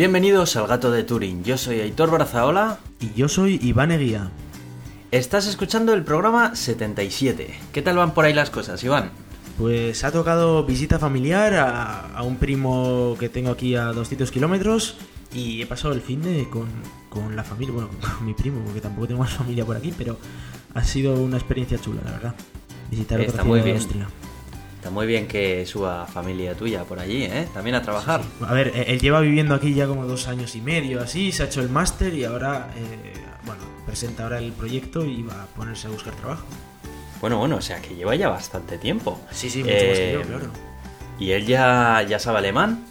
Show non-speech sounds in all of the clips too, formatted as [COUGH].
Bienvenidos al Gato de Turing. Yo soy Aitor Brazaola. Y yo soy Iván Eguía. Estás escuchando el programa 77. ¿Qué tal van por ahí las cosas, Iván? Pues ha tocado visita familiar a, a un primo que tengo aquí a 200 kilómetros y he pasado el fin de con, con la familia, bueno, [LAUGHS] con mi primo, porque tampoco tengo más familia por aquí, pero ha sido una experiencia chula, la verdad. Visitar Está otra muy ciudad de bien. Austria. Está muy bien que suba familia tuya por allí, ¿eh? También a trabajar. A ver, eh, él lleva viviendo aquí ya como dos años y medio, así, se ha hecho el máster y ahora, eh, bueno, presenta ahora el proyecto y va a ponerse a buscar trabajo. Bueno, bueno, o sea que lleva ya bastante tiempo. Sí, sí, mucho más que yo, Eh, claro. ¿Y él ya, ya sabe alemán?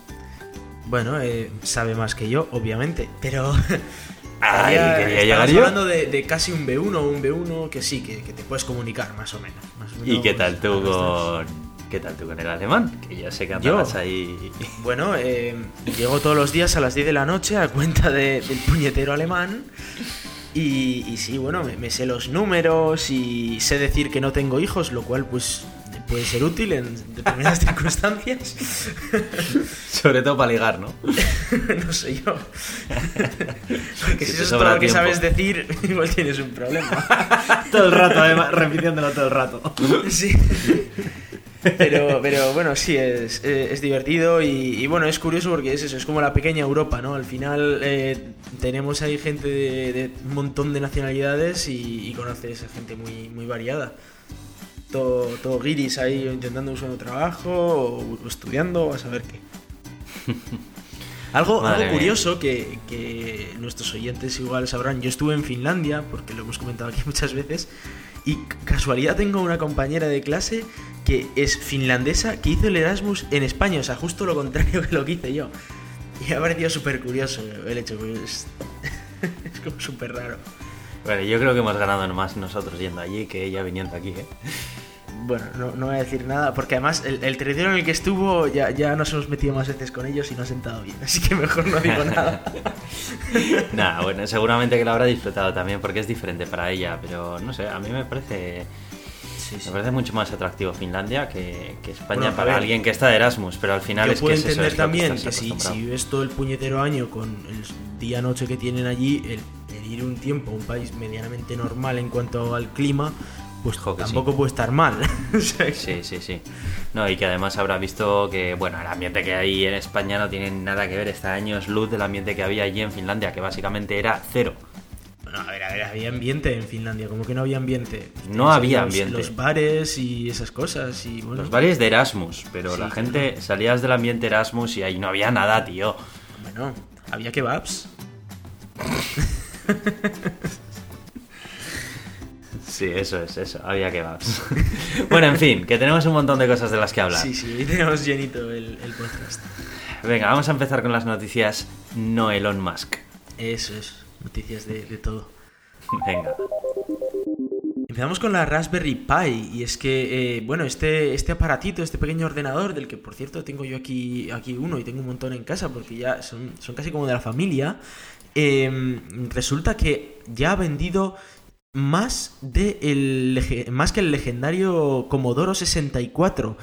Bueno, eh, sabe más que yo, obviamente, pero... [LAUGHS] Ay, Había- quería llegar yo. hablando de, de casi un B1 o un B1 que sí, que, que te puedes comunicar, más o menos. Más o ¿Y menos, qué tal tú con... ¿Qué tal tú con el alemán? Que ya sé que Yo. andabas ahí... Bueno, eh, llego todos los días a las 10 de la noche a cuenta de- del puñetero alemán. Y, y sí, bueno, me, me sé los números y sé decir que no tengo hijos, lo cual pues puede ser útil en determinadas [LAUGHS] circunstancias. Sobre todo para ligar, ¿no? [LAUGHS] no sé yo. [LAUGHS] Porque Si si eso es todo lo que tiempo. sabes decir, igual tienes un problema. todo el rato, además, repitiéndolo todo el rato. Sí. Pero, pero bueno, sí, es, eh, es divertido y, y bueno, es curioso porque es eso, es como la pequeña Europa, ¿no? Al final eh, tenemos ahí gente de, de un montón de nacionalidades y, y conoces a gente muy, muy variada. Todo, todo guiris ahí intentando buscar trabajo o, o estudiando, a saber qué. [LAUGHS] Algo, algo curioso que, que nuestros oyentes igual sabrán, yo estuve en Finlandia, porque lo hemos comentado aquí [LAUGHS] muchas veces, y casualidad tengo una compañera de clase que es finlandesa que hizo el Erasmus en España, o sea, justo lo contrario [LAUGHS] que lo que hice yo. Y me ha parecido súper curioso el hecho, pues, [LAUGHS] es como súper raro. Bueno, yo creo que hemos ganado más nosotros yendo allí que ella viniendo aquí, ¿eh? Bueno, no, no voy a decir nada, porque además el, el territorio en el que estuvo ya, ya nos hemos metido más veces con ellos y no ha sentado bien, así que mejor no digo nada. [LAUGHS] Nada, bueno, seguramente que lo habrá disfrutado también porque es diferente para ella, pero no sé, a mí me parece me parece mucho más atractivo Finlandia que, que España Bueno, para alguien que está de Erasmus, pero al final Yo es que puedo es eso, entender es también estás que si, si vives todo el puñetero año con el día-noche que tienen allí, el, el ir un tiempo a un país medianamente normal en cuanto al clima, pues Jo, que tampoco puede estar mal. [LAUGHS] Sí, sí, sí. No, y que además habrá visto que, bueno, el ambiente que hay en España no tiene nada que ver. Está años luz del ambiente que había allí en Finlandia, que básicamente era cero. Bueno, a ver, a ver, había ambiente en Finlandia, como que no había ambiente. No había los- ambiente. Los bares y esas cosas, y bueno. Los bares de Erasmus, pero Sí, la gente salías del ambiente Erasmus y ahí no había nada, tío. Bueno, había kebabs. [LAUGHS] Sí, eso es, eso. Había kebabs. [LAUGHS] bueno, en fin, que tenemos un montón de cosas de las que hablar. Sí, sí, tenemos llenito el, el podcast. Venga, vamos a empezar con las noticias no Elon Musk. Eso es, noticias de, de todo. Venga. Empezamos con la Raspberry Pi y es que, eh, bueno, este, este aparatito, este pequeño ordenador, del que por cierto tengo yo aquí, aquí uno y tengo un montón en casa porque ya son, son casi como de la familia, eh, resulta que ya ha vendido más, de el, más que el legendario Commodore 64.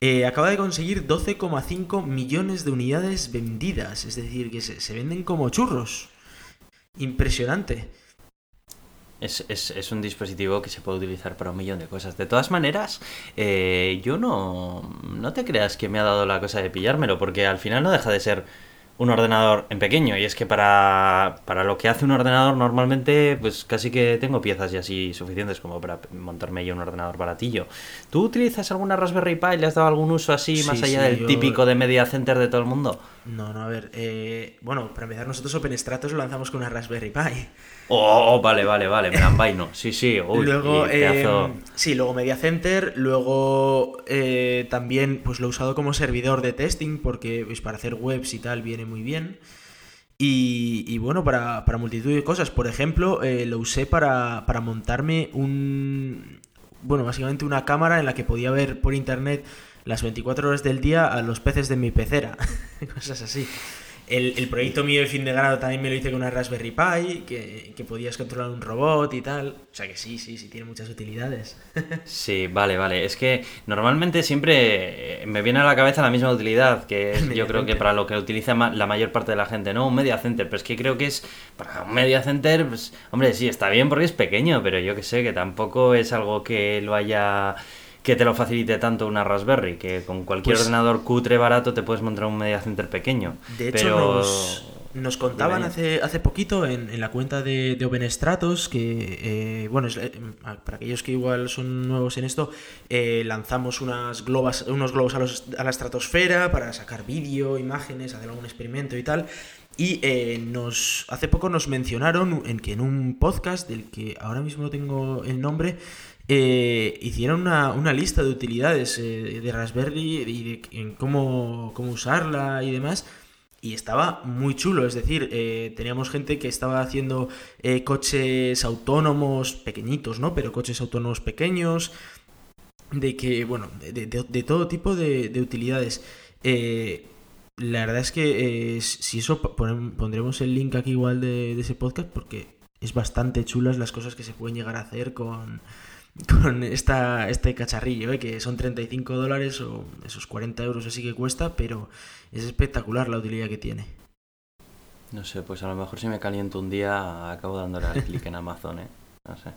Eh, acaba de conseguir 12,5 millones de unidades vendidas, es decir, que se, se venden como churros. Impresionante. Es, es- es un dispositivo que se puede utilizar para un millón de cosas. De todas maneras, eh, yo no, no te creas que me ha dado la cosa de pillármelo, porque al final no deja de ser un ordenador en pequeño. Y es que para, para lo que hace un ordenador normalmente, pues casi que tengo piezas y así suficientes como para montarme yo un ordenador baratillo. ¿Tú utilizas alguna Raspberry Pi? ¿Le has dado algún uso así Sí, más allá sí, del yo- típico de Media Center de todo el mundo? No, no, a ver. eh, bueno, para empezar, nosotros Open Stratos lo lanzamos con una Raspberry Pi. Oh, vale, vale, vale, me la envaino. Sí, sí, [LAUGHS] uy, luego, eh, sí, luego Media Center. Luego eh, también pues lo he usado como servidor de testing porque pues, para hacer webs y tal viene muy bien. Y, y bueno, para, para multitud de cosas. Por ejemplo, eh, lo usé para, para montarme un. Bueno, básicamente una cámara en la que podía ver por internet las 24 horas del día a los peces de mi pecera. [LAUGHS] cosas así. El, el, proyecto mío de fin de grado también me lo hice con una Raspberry Pi, que, que, podías controlar un robot y tal. O sea que sí, sí, sí, tiene muchas utilidades. [LAUGHS] sí, vale, vale. Es que normalmente siempre me viene a la cabeza la misma utilidad, que es, [LAUGHS] yo creo que para lo que utiliza la mayor parte de la gente, ¿no? Un media center. Pero es que creo que es, para un media center, pues, hombre, sí, está bien porque es pequeño, pero yo que sé, que tampoco es algo que lo haya que te lo facilite tanto una Raspberry, que con cualquier pues ordenador cutre barato te puedes montar un media center pequeño. De hecho, nos, contaban hace, hace poquito en, la cuenta de, de OpenStratos que, eh, bueno, eh, para aquellos que igual son nuevos en esto, eh, lanzamos unas globas, unos globos a, los, a la estratosfera para sacar vídeo, imágenes, hacer algún experimento y tal. Y nos hace poco nos mencionaron en que en un podcast del que ahora mismo no tengo el nombre, eh, hicieron una, lista de utilidades eh, de Raspberry y de, en cómo, cómo, usarla y demás. Y estaba muy chulo, es decir, eh, teníamos gente que estaba haciendo coches autónomos pequeñitos, ¿no? Pero coches autónomos pequeños, de que, bueno, de, todo tipo de, utilidades. la verdad es que si eso pondremos el link aquí igual de, ese podcast porque es bastante chulas las cosas que se pueden llegar a hacer con, con esta, este cacharrillo, ¿eh? que son 35 dólares o esos 40 euros así que cuesta, pero es espectacular la utilidad que tiene. No sé, pues a lo mejor si me caliento un día acabo dándole al clic en Amazon, ¿eh? No sé.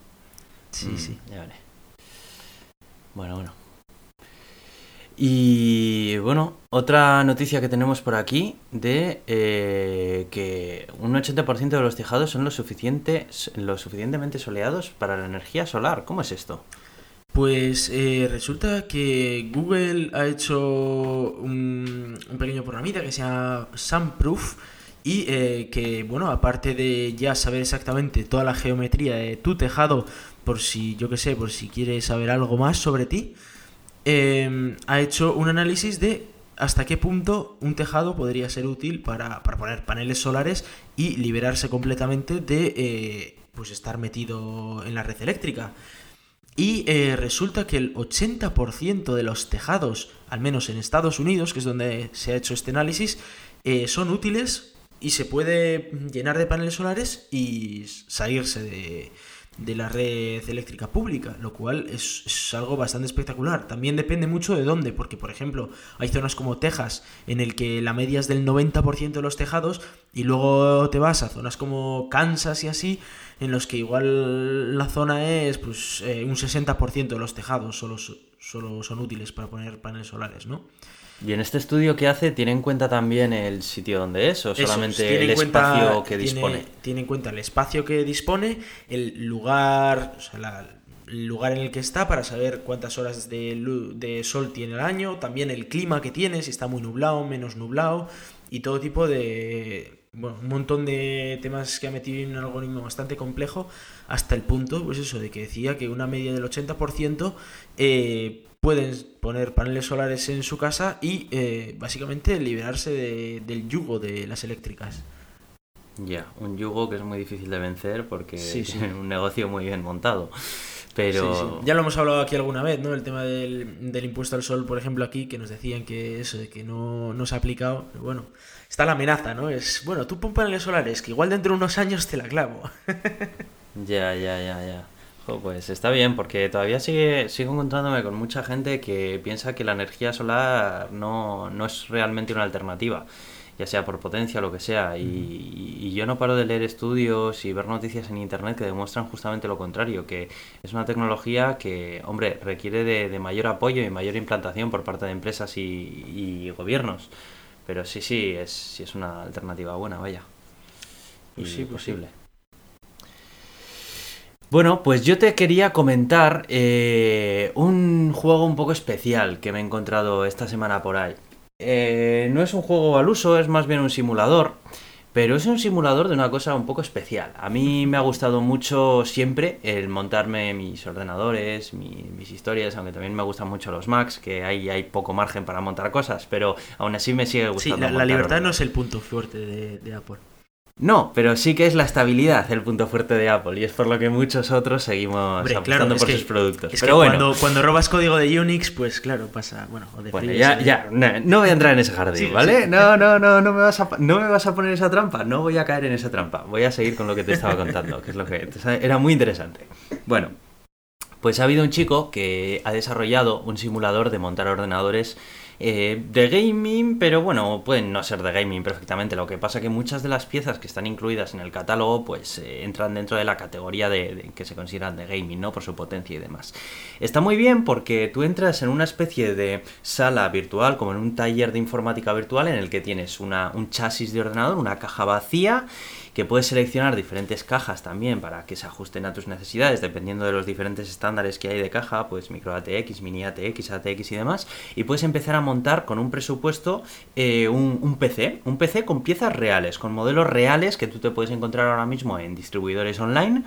Sí, mm, sí. Ya veré. Bueno, bueno. Y bueno, otra noticia que tenemos por aquí de eh, que un 80% de los tejados son lo, suficiente, lo suficientemente soleados para la energía solar. ¿Cómo es esto? Pues eh, resulta que Google ha hecho un, pequeño programita que se llama Sunproof y eh, que, bueno, aparte de ya saber exactamente toda la geometría de tu tejado, por si, yo que sé, por si quieres saber algo más sobre ti, Em, ha hecho un análisis de hasta qué punto un tejado podría ser útil para, poner paneles solares y liberarse completamente de eh, pues estar metido en la red eléctrica. Y eh, resulta que el 80% de los tejados, al menos en Estados Unidos, que es donde se ha hecho este análisis, eh, son útiles y se puede llenar de paneles solares y salirse de, de la red eléctrica pública, lo cual es, algo bastante espectacular. También depende mucho de dónde, porque por ejemplo hay zonas como Texas en el que la media es del 90% de los tejados y luego te vas a zonas como Kansas y así en los que igual la zona es pues eh, un 60% de los tejados solo, solo son útiles para poner paneles solares, ¿no? ¿Y en este estudio que hace tiene en cuenta también el sitio donde es o solamente el espacio que dispone? Tiene en cuenta el espacio que dispone, el lugar, o sea, el lugar en el que está para saber cuántas horas de, de sol tiene el año, también el clima que tiene, si está muy nublado, menos nublado y todo tipo de, bueno, un montón de temas que ha metido en un algoritmo bastante complejo hasta el punto, pues eso, de que decía que una media del 80% eh, pueden poner paneles solares en su casa y eh, básicamente liberarse del yugo de las eléctricas. Ya, un yugo que es muy difícil de vencer porque es un negocio muy bien montado. Pero... Ya lo hemos hablado aquí alguna vez, ¿no? El tema del, impuesto al sol, por ejemplo, aquí, que nos decían que eso, de que no, no se ha aplicado. Pero bueno, está la amenaza, ¿no? Es, bueno, tú pon paneles solares, que igual dentro de unos años te la clavo. [LAUGHS] ya, ya, ya, ya pues está bien, porque todavía sigue, sigo encontrándome con mucha gente que piensa que la energía solar no, es realmente una alternativa, ya sea por potencia o lo que sea. Y, yo no paro de leer estudios y ver noticias en internet que demuestran justamente lo contrario, que es una tecnología que, hombre, requiere de, mayor apoyo y mayor implantación por parte de empresas y, gobiernos. Pero sí, sí, es, sí es una alternativa buena, vaya. Pues sí, posible. Bueno, pues yo te quería comentar eh, un juego un poco especial que me he encontrado esta semana por ahí. Eh, no es un juego al uso, es más bien un simulador, pero es un simulador de una cosa un poco especial. A mí me ha gustado mucho siempre el montarme mis ordenadores, mis historias, aunque también me gustan mucho los Macs, que ahí hay poco margen para montar cosas, pero aún así me sigue gustando. Sí, la, libertad no es el punto fuerte de Apple. No, pero sí que es la estabilidad el punto fuerte de Apple y es por lo que muchos otros seguimos Hombre, apostando claro, por que- sus productos. Es pero que bueno, cuando, cuando robas código de Unix, pues claro, pasa. Bueno, o de bueno, FreeBSD. ya, ya, no, no voy a entrar en ese jardín, Sí, ¿vale? sí. No, no, no, no me, vas a, no me vas a poner esa trampa, no voy a caer en esa trampa. Voy a seguir con lo que te estaba contando, que es lo que era muy interesante. Bueno, pues ha habido un chico que ha desarrollado un simulador de montar ordenadores eh, de gaming, pero bueno, pueden no ser de gaming perfectamente. Lo que pasa que muchas de las piezas que están incluidas en el catálogo, pues eh, entran dentro de la categoría de, de- que se consideran de gaming, ¿no? Por su potencia y demás. Está muy bien porque tú entras en una especie de sala virtual, como en un taller de informática virtual, en el que tienes una, un chasis de ordenador, una caja vacía que puedes seleccionar diferentes cajas también para que se ajusten a tus necesidades dependiendo de los diferentes estándares que hay de caja, pues micro ATX, mini ATX, ATX y demás, y puedes empezar a montar con un presupuesto eh, un, PC, un PC con piezas reales, con modelos reales que tú te puedes encontrar ahora mismo en distribuidores online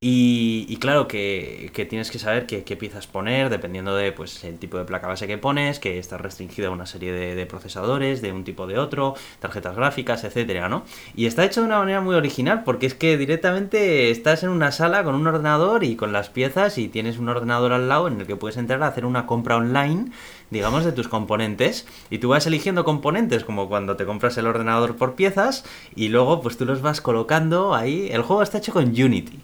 y, claro que, que tienes que saber qué, qué piezas poner dependiendo de pues el tipo de placa base que pones, que está restringido a una serie de, de procesadores, de un tipo de otro, tarjetas gráficas, etcétera, ¿no? Y está hecho de una manera muy original porque es que directamente estás en una sala con un ordenador y con las piezas y tienes un ordenador al lado en el que puedes entrar a hacer una compra online, digamos, de tus componentes y tú vas eligiendo componentes como cuando te compras el ordenador por piezas y luego pues tú los vas colocando ahí. El juego está hecho con Unity.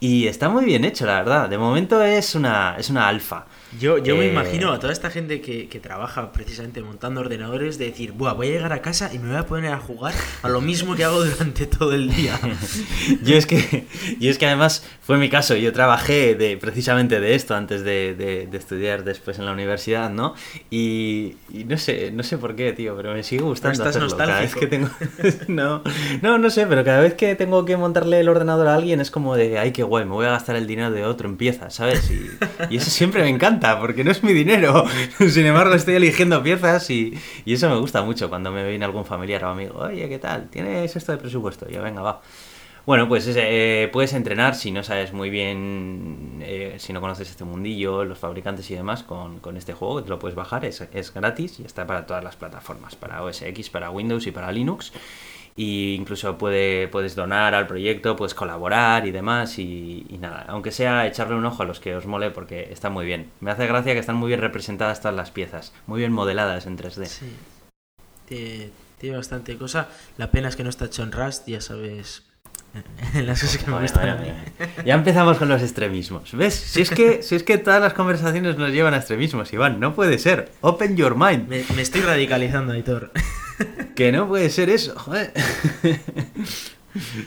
Y está muy bien hecho, la verdad. De momento es una, es una alfa. Yo, yo me Eh, imagino a toda esta gente que, que trabaja precisamente montando ordenadores de decir, Buah, voy a llegar a casa y me voy a poner a jugar a lo mismo que hago durante todo el día. [LAUGHS] Yo es que, y es que además fue mi caso, yo trabajé de, precisamente de esto antes de, de- de estudiar después en la universidad, ¿no? Y, y no sé, no sé por qué, tío, pero me sigue gustando estás hacerlo. Cada vez que tengo, [LAUGHS] no, no, no sé, pero cada vez que tengo que montarle el ordenador a alguien es como de, ay, qué guay, me voy a gastar el dinero de otro en piezas, ¿sabes? Y, eso siempre me encanta, porque no es mi dinero. [LAUGHS] Sin embargo, estoy eligiendo piezas y, y eso me gusta mucho cuando me viene algún familiar o amigo, oye, ¿qué tal? ¿Tienes esto de presupuesto? Y yo, venga, va. Bueno, pues eh, puedes entrenar si no sabes muy bien, eh, si no conoces este mundillo, los fabricantes y demás, con, con este juego te lo puedes bajar, es, es gratis y está para todas las plataformas, para OS X, para Windows y para Linux. Y incluso puede, puedes donar al proyecto, puedes colaborar y demás. Y, nada, aunque sea echarle un ojo a los que os mole porque está muy bien. Me hace gracia que están muy bien representadas todas las piezas, muy bien modeladas en 3D. Sí. Tiene bastante cosa. La pena es que no está hecho en Rust, ya sabes. [LAUGHS] Las cosas que me gustan. mía. Ya empezamos con los extremismos. ¿Ves? Si es que, si es que todas las conversaciones nos llevan a extremismos, Iván. No puede ser. Open your mind. Me, me estoy radicalizando, Aitor. [LAUGHS] Que no puede ser eso, joder. [LAUGHS]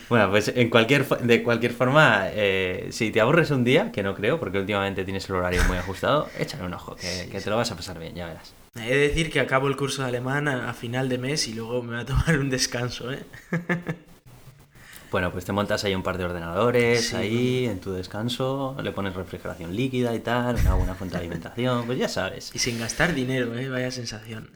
Bueno, pues en cualquier de cualquier forma, eh, si te aburres un día, que no creo, porque últimamente tienes el horario muy ajustado, échale un ojo, que, que te lo vas a pasar bien, ya verás. He de decir que acabo el curso de alemán a, a final de mes y luego me voy a tomar un descanso, ¿eh? Bueno, pues te montas ahí un par de ordenadores, Sí, ahí en tu descanso, le pones refrigeración líquida y tal, una buena fuente de alimentación, pues ya sabes. Y sin gastar dinero, ¿eh? Vaya sensación.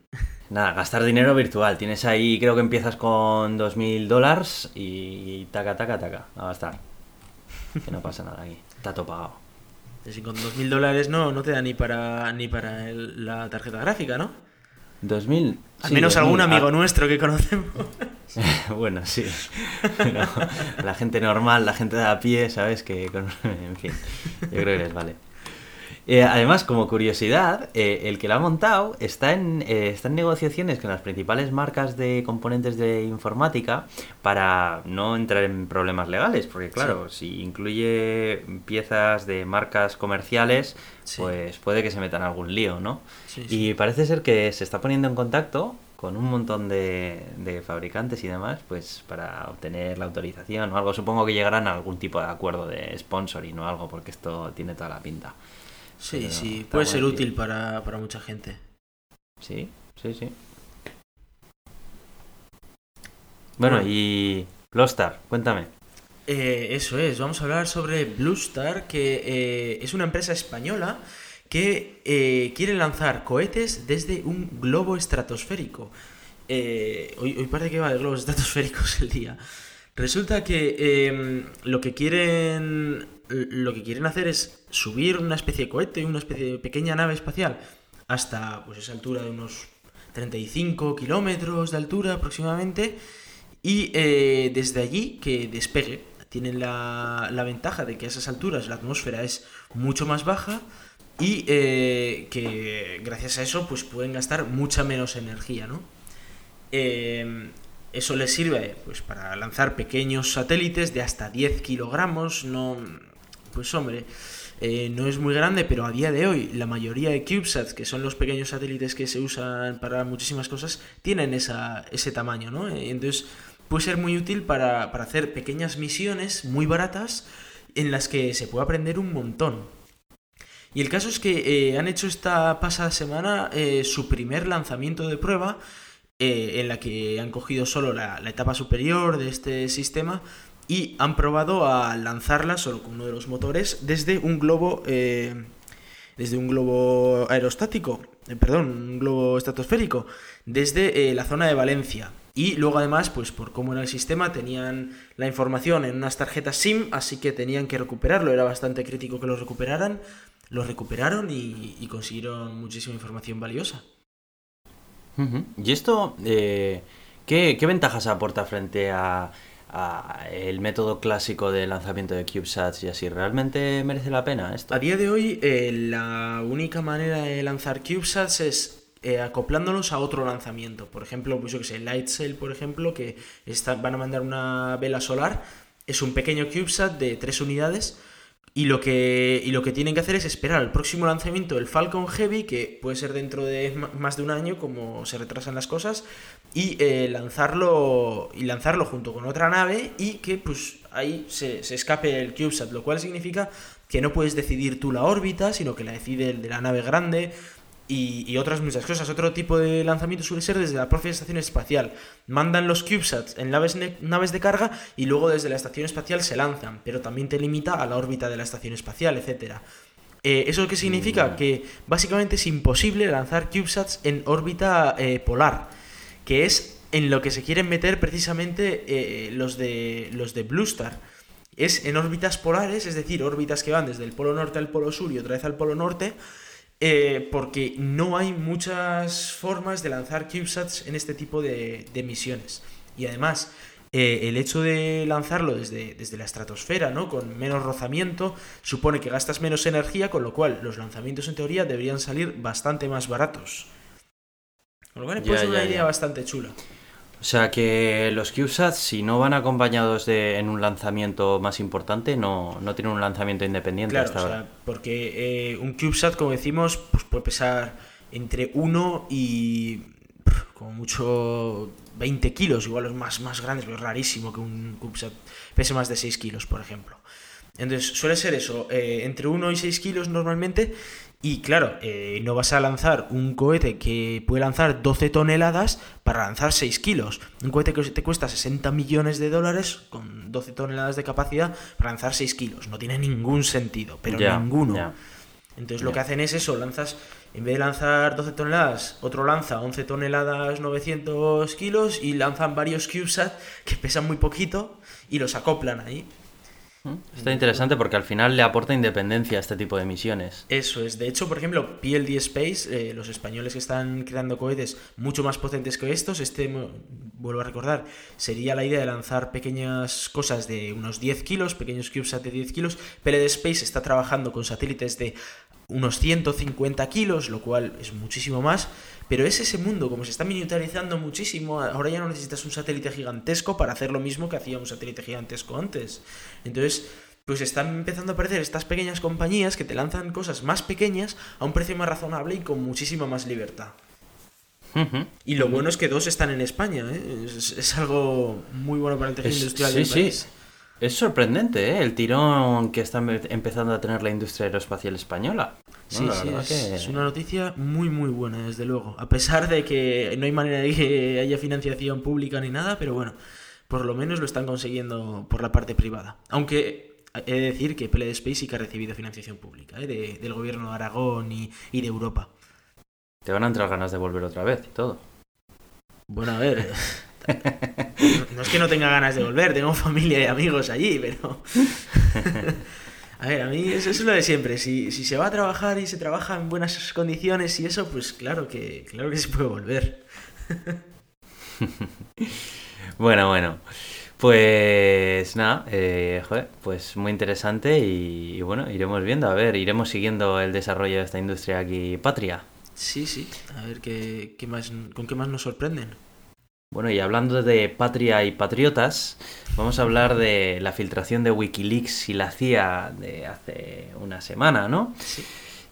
Nada, gastar dinero virtual. Tienes ahí, creo que empiezas con 2.000 dólares y taca, taca, taca, a gastar. Que no pasa nada aquí, está todo pagado. Decir, con 2.000 dólares no, no te da ni para, ni para el- la tarjeta gráfica, ¿no? 2.000. Al sí, menos 2.000. algún amigo Ah, nuestro que conocemos. [LAUGHS] bueno, sí. Pero la gente normal, la gente de a pie, ¿sabes? Que, con- [LAUGHS] en fin, yo creo que les vale. Eh, además, como curiosidad, eh, el que lo ha montado está en, eh, está en negociaciones con las principales marcas de componentes de informática para no entrar en problemas legales, porque claro, si incluye piezas de marcas comerciales, Sí. pues puede que se metan algún lío, ¿no? Sí. Y parece ser que se está poniendo en contacto con un montón de, de fabricantes y demás, pues para obtener la autorización o algo. Supongo que llegarán a algún tipo de acuerdo de sponsoring o algo, porque esto tiene toda la pinta. Sí, Pero sí, puede ser útil para, para mucha gente. Sí, sí, sí. Bueno, Bueno. y Lostar, cuéntame. Eh, eso es, vamos a hablar sobre Bluestar, que eh, es una empresa española que eh, quiere lanzar cohetes desde un globo estratosférico. Eh, hoy, hoy parece que va de globos estratosféricos [LAUGHS] el día. Resulta que eh, lo que quieren lo que quieren hacer es subir una especie de cohete, una especie de pequeña nave espacial hasta pues esa altura de unos 35 kilómetros de altura aproximadamente y eh, desde allí que despegue. Tienen la, la, ventaja de que a esas alturas la atmósfera es mucho más baja y eh, que gracias a eso pues pueden gastar mucha menos energía, ¿no? Eh, eso les sirve pues, para lanzar pequeños satélites de hasta 10 kilogramos. No, pues hombre, eh, no es muy grande, pero a día de hoy la mayoría de CubeSats, que son los pequeños satélites que se usan para muchísimas cosas, tienen esa, ese tamaño, ¿no? Entonces puede ser muy útil para, hacer pequeñas misiones muy baratas en las que se puede aprender un montón. Y el caso es que eh, han hecho esta pasada semana eh, su primer lanzamiento de prueba eh, en la que han cogido solo la, etapa superior de este sistema y han probado a lanzarla solo con uno de los motores desde un globo eh, desde un globo aerostático eh, perdón un globo estratosférico desde la zona de Valencia. Y luego además pues por cómo era el sistema tenían la información en unas tarjetas SIM así que tenían que recuperarlo. Era bastante crítico que lo recuperaran. Lo recuperaron y consiguieron muchísima información valiosa. ¿Y esto eh, ¿qué, ventajas aporta frente a, el método clásico de lanzamiento de CubeSats y así? ¿Realmente merece la pena esto? A día de hoy eh, la única manera de lanzar CubeSats es eh, acoplándolos a otro lanzamiento. Por ejemplo, pues yo que sé, Lightsail, por ejemplo, que van a mandar una vela solar. Es un pequeño CubeSat de tres unidades y lo, que, y lo que tienen que hacer es esperar al próximo lanzamiento del Falcon Heavy, que puede ser dentro de más de un año, como se retrasan las cosas, y eh, lanzarlo y lanzarlo junto con otra nave y que pues ahí se, escape el CubeSat, lo cual significa que no puedes decidir tú la órbita, sino que la decide el de la nave grande, y, otras muchas cosas. Otro tipo de lanzamiento suele ser desde la propia estación espacial. Mandan los CubeSats en naves, naves de carga y luego desde la estación espacial se lanzan, pero también te limita a la órbita de la estación espacial, etc. Eh, ¿Eso qué significa? Que básicamente es imposible lanzar CubeSats en órbita eh, polar, que es en lo que se quieren meter precisamente eh, los, de, los de Blue Star. Es en órbitas polares, es decir, órbitas que van desde el polo norte al polo sur y otra vez al polo norte, eh, porque no hay muchas formas de lanzar CubeSats en este tipo de, misiones. Y además, eh, el hecho de lanzarlo desde, desde, la estratosfera, ¿no? Con menos rozamiento, supone que gastas menos energía, con lo cual los lanzamientos en teoría deberían salir bastante más baratos. Con lo cual es una idea bastante chula. O sea que los CubeSats, si no van acompañados de en un lanzamiento más importante, no, no tienen un lanzamiento independiente claro, o sea, porque eh, un CubeSat, como decimos, pues puede pesar entre 1 y como mucho 20 kilos, igual los más, más grandes, pero es rarísimo que un CubeSat pese más de 6 kilos, por ejemplo. Entonces suele ser eso, eh, entre 1 y 6 kilos normalmente, y claro, eh, no vas a lanzar un cohete que puede lanzar 12 toneladas para lanzar 6 kilos. Un cohete que te cuesta 60 millones de dólares con 12 toneladas de capacidad para lanzar 6 kilos. No tiene ningún sentido, pero ninguno. Entonces lo que hacen es eso, lanzas, en vez de lanzar 12 toneladas, otro lanza 11 toneladas 900 kilos y lanzan varios CubeSat que pesan muy poquito y los acoplan ahí. Está interesante porque al final le aporta independencia a este tipo de misiones. Eso es. De hecho, por ejemplo, PLD Space, eh, los españoles que están creando cohetes mucho más potentes que estos, este, vuelvo a recordar, sería la idea de lanzar pequeñas cosas de unos 10 kilos, pequeños CubeSat de 10 kilos. PLD Space está trabajando con satélites de unos 150 kilos, lo cual es muchísimo más. Pero es ese mundo, como se está miniaturizando muchísimo, ahora ya no necesitas un satélite gigantesco para hacer lo mismo que hacía un satélite gigantesco antes. Entonces, pues están empezando a aparecer estas pequeñas compañías que te lanzan cosas más pequeñas a un precio más razonable y con muchísima más libertad. Y lo bueno es que dos están en España, ¿eh? es, algo muy bueno para el tejido industrial del país. Es sorprendente ¿eh? el tirón que está empezando a tener la industria aeroespacial española. Sí, sí, es, una noticia muy, muy buena, desde luego. A pesar de que no hay manera de que [LAUGHS] haya financiación pública ni nada, pero bueno, por lo menos lo están consiguiendo por la parte privada. Aunque he de decir que PLD Space sí que ha recibido financiación pública, ¿eh? del gobierno de Aragón y, y de Europa. Te van a entrar ganas de volver otra vez y todo. Bueno, a ver. [LAUGHS] No, es que no tenga ganas de volver, tengo familia y amigos allí, pero... [LAUGHS] A ver, a mí eso, es lo de siempre. Si, si, se va a trabajar y se trabaja en buenas condiciones y eso, pues claro que, claro que se puede volver. [LAUGHS] Bueno, bueno. Pues nada, eh, joder, pues muy interesante y, y bueno, iremos viendo, a ver, iremos siguiendo el desarrollo de esta industria aquí patria. Sí, sí, a ver qué, qué más, con qué más nos sorprenden. Bueno, y hablando de patria y patriotas, vamos a hablar de la filtración de Wikileaks y la CIA de hace una semana, ¿no? Sí.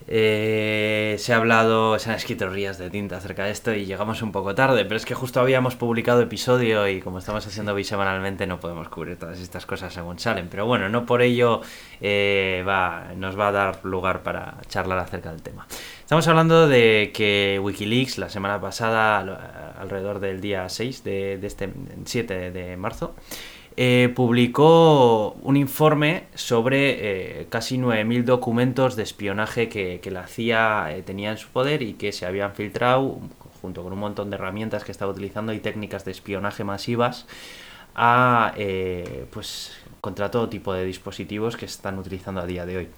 Eh, se ha hablado, se han escrito rías de tinta acerca de esto y llegamos un poco tarde, pero es que justo habíamos publicado episodio y como estamos haciendo bisemanalmente no podemos cubrir todas estas cosas según salen. Pero bueno, no por ello eh, va, nos va a dar lugar para charlar acerca del tema. Estamos hablando de que Wikileaks la semana pasada, al- alrededor del día 6 de, de este 7 de marzo, eh, publicó un informe sobre eh, casi 9.000 documentos de espionaje que, que la CIA eh, tenía en su poder y que se habían filtrado junto con un montón de herramientas que estaba utilizando y técnicas de espionaje masivas a eh, pues contra todo tipo de dispositivos que están utilizando a día de hoy.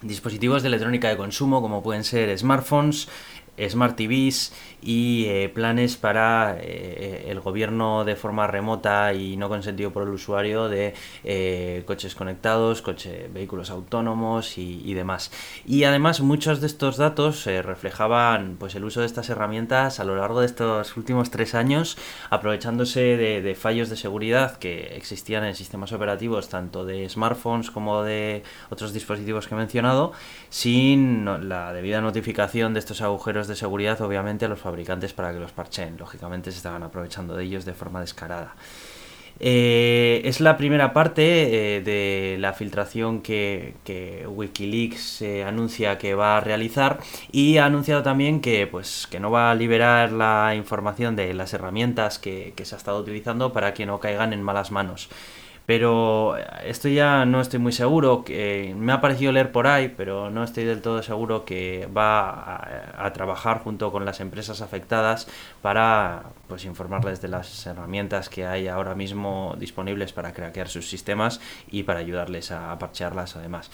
Dispositivos de electrónica de consumo como pueden ser smartphones, smart TVs y eh, planes para eh, el gobierno de forma remota y no consentido por el usuario de eh, coches conectados, coche, vehículos autónomos y, demás. Y además muchos de estos datos reflejaban pues el uso de estas herramientas a lo largo de estos últimos tres años, aprovechándose de, fallos de seguridad que existían en sistemas operativos tanto de smartphones como de otros dispositivos que he mencionado, sin la debida notificación de estos agujeros de seguridad, obviamente, a los fabricantes para que los parchen. Lógicamente se estaban aprovechando de ellos de forma descarada. Eh, es la primera parte eh, de la filtración que, Wikileaks eh, anuncia que va a realizar y ha anunciado también que, pues, que no va a liberar la información de las herramientas que se ha estado utilizando para que no caigan en malas manos. Pero esto ya no estoy muy seguro, que me ha parecido leer por ahí, pero no estoy del todo seguro que va a, a trabajar junto con las empresas afectadas para pues informarles de las herramientas que hay ahora mismo disponibles para craquear sus sistemas y para ayudarles a, a parchearlas además.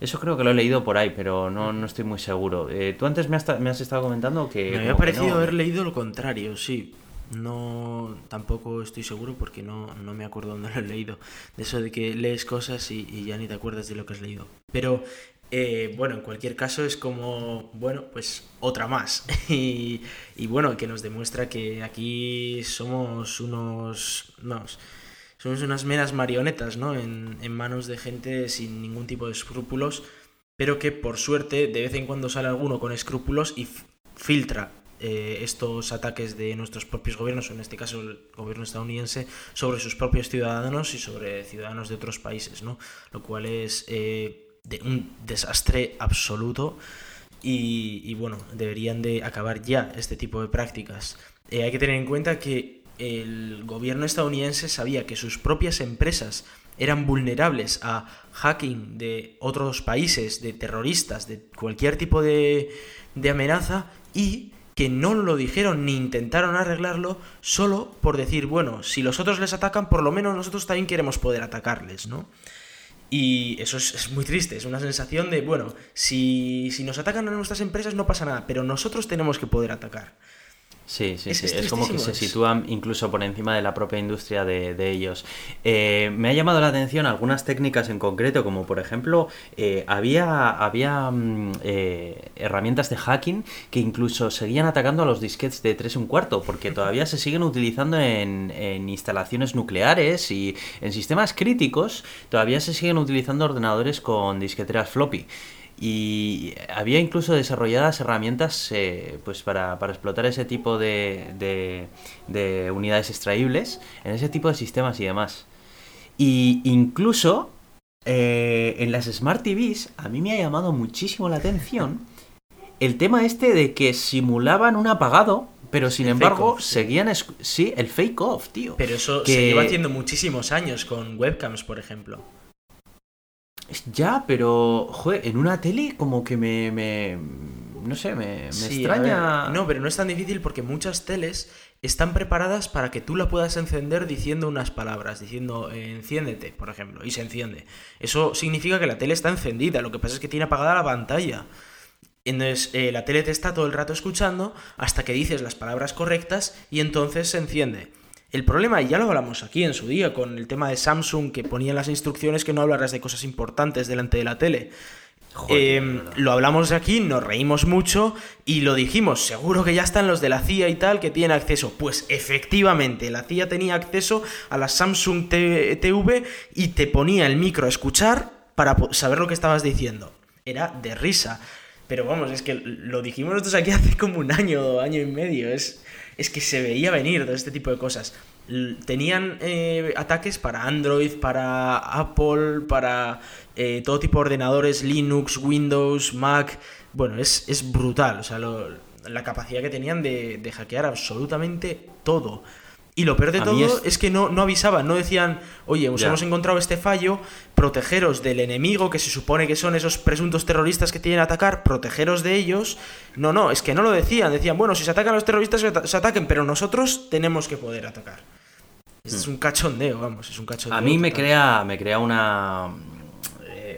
Eso creo que lo he leído por ahí, pero no, no estoy muy seguro. Eh, Tú antes me has, me has estado comentando que... Me había parecido no. haber leído lo contrario, sí. No, tampoco estoy seguro porque no, no me acuerdo dónde lo he leído. De eso de que lees cosas y, y ya ni te acuerdas de lo que has leído. Pero, eh, bueno, en cualquier caso es como, bueno, pues otra más. [LAUGHS] Y, y bueno, que nos demuestra que aquí somos unos, unos somos unas meras marionetas, ¿no? En, en manos de gente sin ningún tipo de escrúpulos, pero que por suerte de vez en cuando sale alguno con escrúpulos y filtra eh, estos ataques de nuestros propios gobiernos, o en este caso el gobierno estadounidense, sobre sus propios ciudadanos y sobre ciudadanos de otros países, ¿no? Lo cual es eh, de un desastre absoluto y, bueno, deberían de acabar ya este tipo de prácticas. Eh, hay que tener en cuenta que el gobierno estadounidense sabía que sus propias empresas eran vulnerables a hacking de otros países, de terroristas, de cualquier tipo de, de amenaza y que no lo dijeron ni intentaron arreglarlo solo por decir, bueno, si los otros les atacan, por lo menos nosotros también queremos poder atacarles, ¿no? Y eso es, muy triste, es una sensación de, bueno, si, si nos atacan a nuestras empresas no pasa nada, pero nosotros tenemos que poder atacar. Sí, sí, Es- sí. es Es, como que se sitúan incluso por encima de la propia industria de, de ellos. Eh, me ha llamado la atención algunas técnicas en concreto, como por ejemplo, eh, había, había mm, eh, herramientas de hacking que incluso seguían atacando a los disquetes de 3 un cuarto, porque todavía se siguen utilizando en, en instalaciones nucleares y en sistemas críticos, todavía se siguen utilizando ordenadores con disqueteras floppy. Y había incluso desarrolladas herramientas eh, pues para, para explotar ese tipo de, de- de unidades extraíbles en ese tipo de sistemas y demás. Y incluso eh, en las Smart TVs a mí me ha llamado muchísimo la atención el tema este de que simulaban un apagado, pero sin El embargo off, seguían... Sí, el fake off, tío. Pero eso Que- se lleva haciendo muchísimos años con webcams, por ejemplo. Ya, pero, joder, en una tele como que me... me- no sé, me, me Sí, extraña... no, pero no es tan difícil porque muchas teles están preparadas para que tú la puedas encender diciendo unas palabras, diciendo eh, enciéndete, por ejemplo, y se enciende. Eso significa que la tele está encendida, lo que pasa es que tiene apagada la pantalla. Entonces eh, la tele te está todo el rato escuchando hasta que dices las palabras correctas y entonces se enciende. El problema, y ya lo hablamos aquí en su día, con el tema de Samsung que ponía las instrucciones que no hablaras de cosas importantes delante de la tele. Em, lo hablamos aquí, nos reímos mucho y lo dijimos, seguro que ya están los de la CIA y tal que tienen acceso. Pues efectivamente, la CIA tenía acceso a la Samsung TV y te ponía el micro a escuchar para saber lo que estabas diciendo. Era de risa. Pero vamos, es que lo dijimos nosotros aquí [LAUGHS] hace como un año, año y medio. Es, es que se veía venir todo este tipo de cosas. Tenían eh, ataques para Android, para Apple, para eh, todo tipo de ordenadores, Linux, Windows, Mac. Bueno, es, es brutal. O sea, la capacidad que tenían de, de hackear absolutamente todo. Y lo peor de todo es... que no, no avisaban, no decían, oye, os hemos encontrado este fallo, protegeros del enemigo, que se supone que son esos presuntos terroristas que tienen que atacar, protegeros de ellos. No, no, es que no lo decían, decían, bueno, si se atacan los terroristas, se ataquen, pero nosotros tenemos que poder atacar. Es hmm. un cachondeo, vamos, es un cachondeo. A mí me crea, me crea una,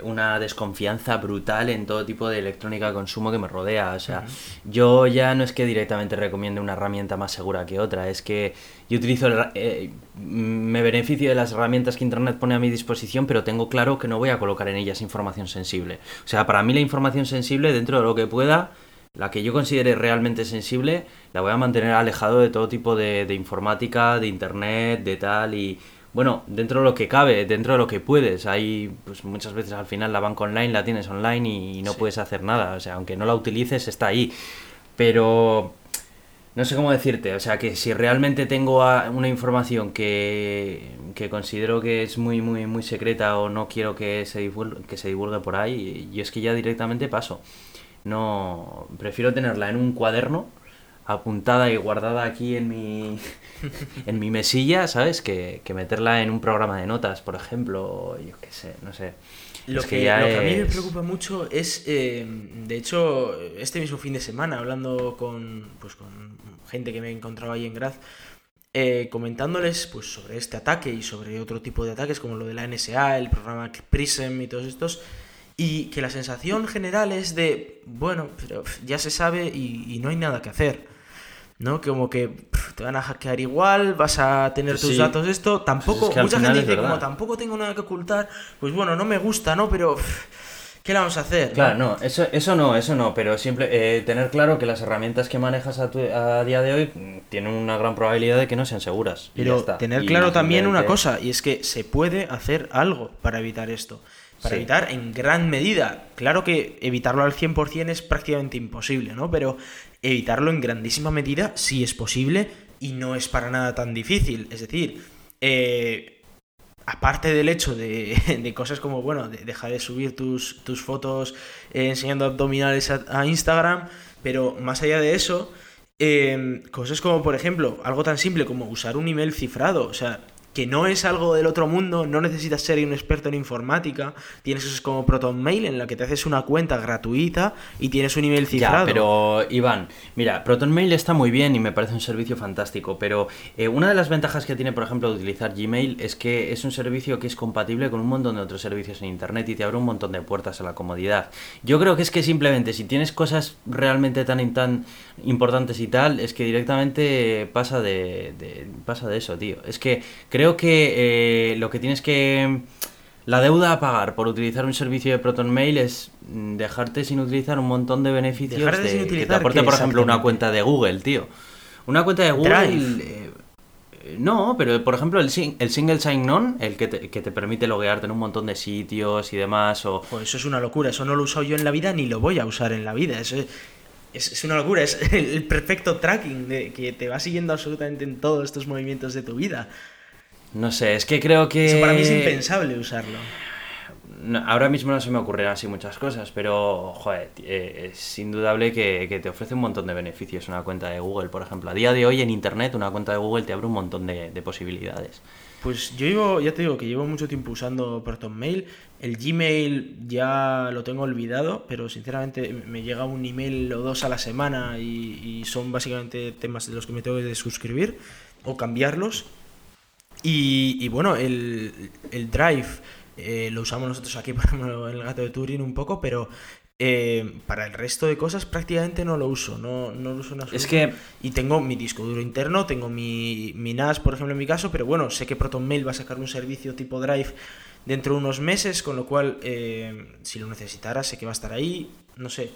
una desconfianza brutal en todo tipo de electrónica de consumo que me rodea. O sea, yo ya no es que directamente recomiende una herramienta más segura que otra, es que yo utilizo, eh, me beneficio de las herramientas que Internet pone a mi disposición, pero tengo claro que no voy a colocar en ellas información sensible. O sea, para mí la información sensible, dentro de lo que pueda, la que yo considere realmente sensible, la voy a mantener alejado de todo tipo de, de informática, de Internet, de tal y bueno, dentro de lo que cabe, dentro de lo que puedes. Hay, pues muchas veces al final la banca online la tienes online y, no puedes hacer nada. O sea, aunque no la utilices, está ahí. Pero no sé cómo decirte. O sea, que si realmente tengo una información que, que considero que es muy, muy, muy secreta o no quiero que se divulgue, que se divulgue por ahí, yo es que ya directamente paso. No, prefiero tenerla en un cuaderno apuntada y guardada aquí en mi, [LAUGHS] en mi mesilla, ¿sabes? Que, meterla en un programa de notas, por ejemplo, yo qué sé, no sé. Lo, que, a mí me preocupa mucho es, eh, de hecho, este mismo fin de semana, hablando con, pues, con gente que me he encontrado ahí en Graz, eh, comentándoles pues, sobre este ataque y sobre otro tipo de ataques como lo de la NSA, el programa Prism y todos estos, y que la sensación general es de, bueno, pero ya se sabe y no hay nada que hacer. ¿no? Como que te van a hackear igual, vas a tener tus datos esto, tampoco, mucha gente dice, como tampoco tengo nada que ocultar, pues bueno, no me gusta, ¿no? Pero... ¿Qué le vamos a hacer? Claro, no, eso, eso no, eso no, pero siempre eh, tener claro que las herramientas que manejas a, a, día de hoy tienen una gran probabilidad de que no sean seguras. Pero tener claro también una cosa, y es que se puede hacer algo para evitar esto. Para evitar en gran medida. Claro que evitarlo al 100% es prácticamente imposible, ¿no? Pero evitarlo en grandísima medida sí es posible y no es para nada tan difícil. Es decir, eh, aparte del hecho de, [LAUGHS] cosas como, bueno, de dejar de subir tus, tus fotos eh, enseñando abdominales a, Instagram, pero más allá de eso, eh, cosas como, por ejemplo, algo tan simple como usar un email cifrado. O sea, que no es algo del otro mundo, no necesitas ser un experto en informática, tienes eso como Proton Mail en la que te haces una cuenta gratuita y tienes un email cifrado. Ya, pero Iván, mira, Proton Mail está muy bien y me parece un servicio fantástico, pero eh, una de las ventajas que tiene, por ejemplo, de utilizar Gmail es que es un servicio que es compatible con un montón de otros servicios en Internet y te abre un montón de puertas a la comodidad. Yo creo que es que simplemente si tienes cosas realmente tan, tan importantes y tal, es que directamente pasa de, de pasa de eso, tío. Es que creo creo que eh, lo que tienes que... La deuda a pagar por utilizar un servicio de Proton Mail es mm, dejarte sin utilizar un montón de beneficios de, que te aporte, por ejemplo, una cuenta de Google, tío. Una cuenta de Google... Eh, no, pero por ejemplo el, el single sign-on, el que te, que te, permite loguearte en un montón de sitios y demás. O... Pues eso es una locura, eso no lo he usado yo en la vida ni lo voy a usar en la vida. Eso es, es, una locura, es el perfecto tracking de que te va siguiendo absolutamente en todos estos movimientos de tu vida. No sé, es que creo que... Eso para mí es impensable usarlo. ahora mismo no se me ocurren así muchas cosas, pero, joder, eh, es indudable que, te ofrece un montón de beneficios una cuenta de Google, por ejemplo. A día de hoy en Internet una cuenta de Google te abre un montón de, posibilidades. Pues yo llevo, ya te digo que llevo mucho tiempo usando ProtonMail. El Gmail ya lo tengo olvidado, pero sinceramente me llega un email o dos a la semana y, son básicamente temas de los que me tengo que suscribir o cambiarlos. Y, bueno, el, Drive eh, lo usamos nosotros aquí, por ejemplo, en el gato de Turing un poco, pero Eh, para el resto de cosas prácticamente no lo uso, no, no lo uso en Es que... Y tengo mi disco duro interno, tengo mi, mi NAS, por ejemplo, en mi caso, pero bueno, sé que ProtonMail va a sacar un servicio tipo Drive dentro de unos meses, con lo cual, eh, si lo necesitara, sé que va a estar ahí, no sé.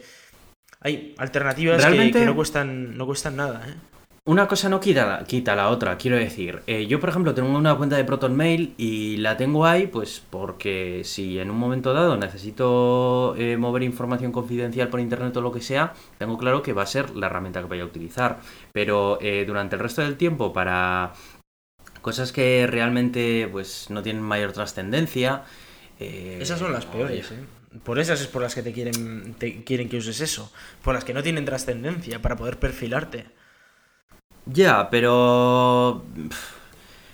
Hay alternativas que, no, cuestan, no cuestan nada, ¿eh? Una cosa no quita la, quita la otra, quiero decir. Eh, yo, por ejemplo, tengo una cuenta de ProtonMail y la tengo ahí, pues porque si en un momento dado necesito eh, mover información confidencial por internet o lo que sea, tengo claro que va a ser la herramienta que voy a utilizar. Pero eh, durante el resto del tiempo, para cosas que realmente pues no tienen mayor trascendencia. Esas son las peores, ¿eh? Por esas es por las que te quieren, te quieren que uses eso. Por las que no tienen trascendencia para poder perfilarte. Ya, pero...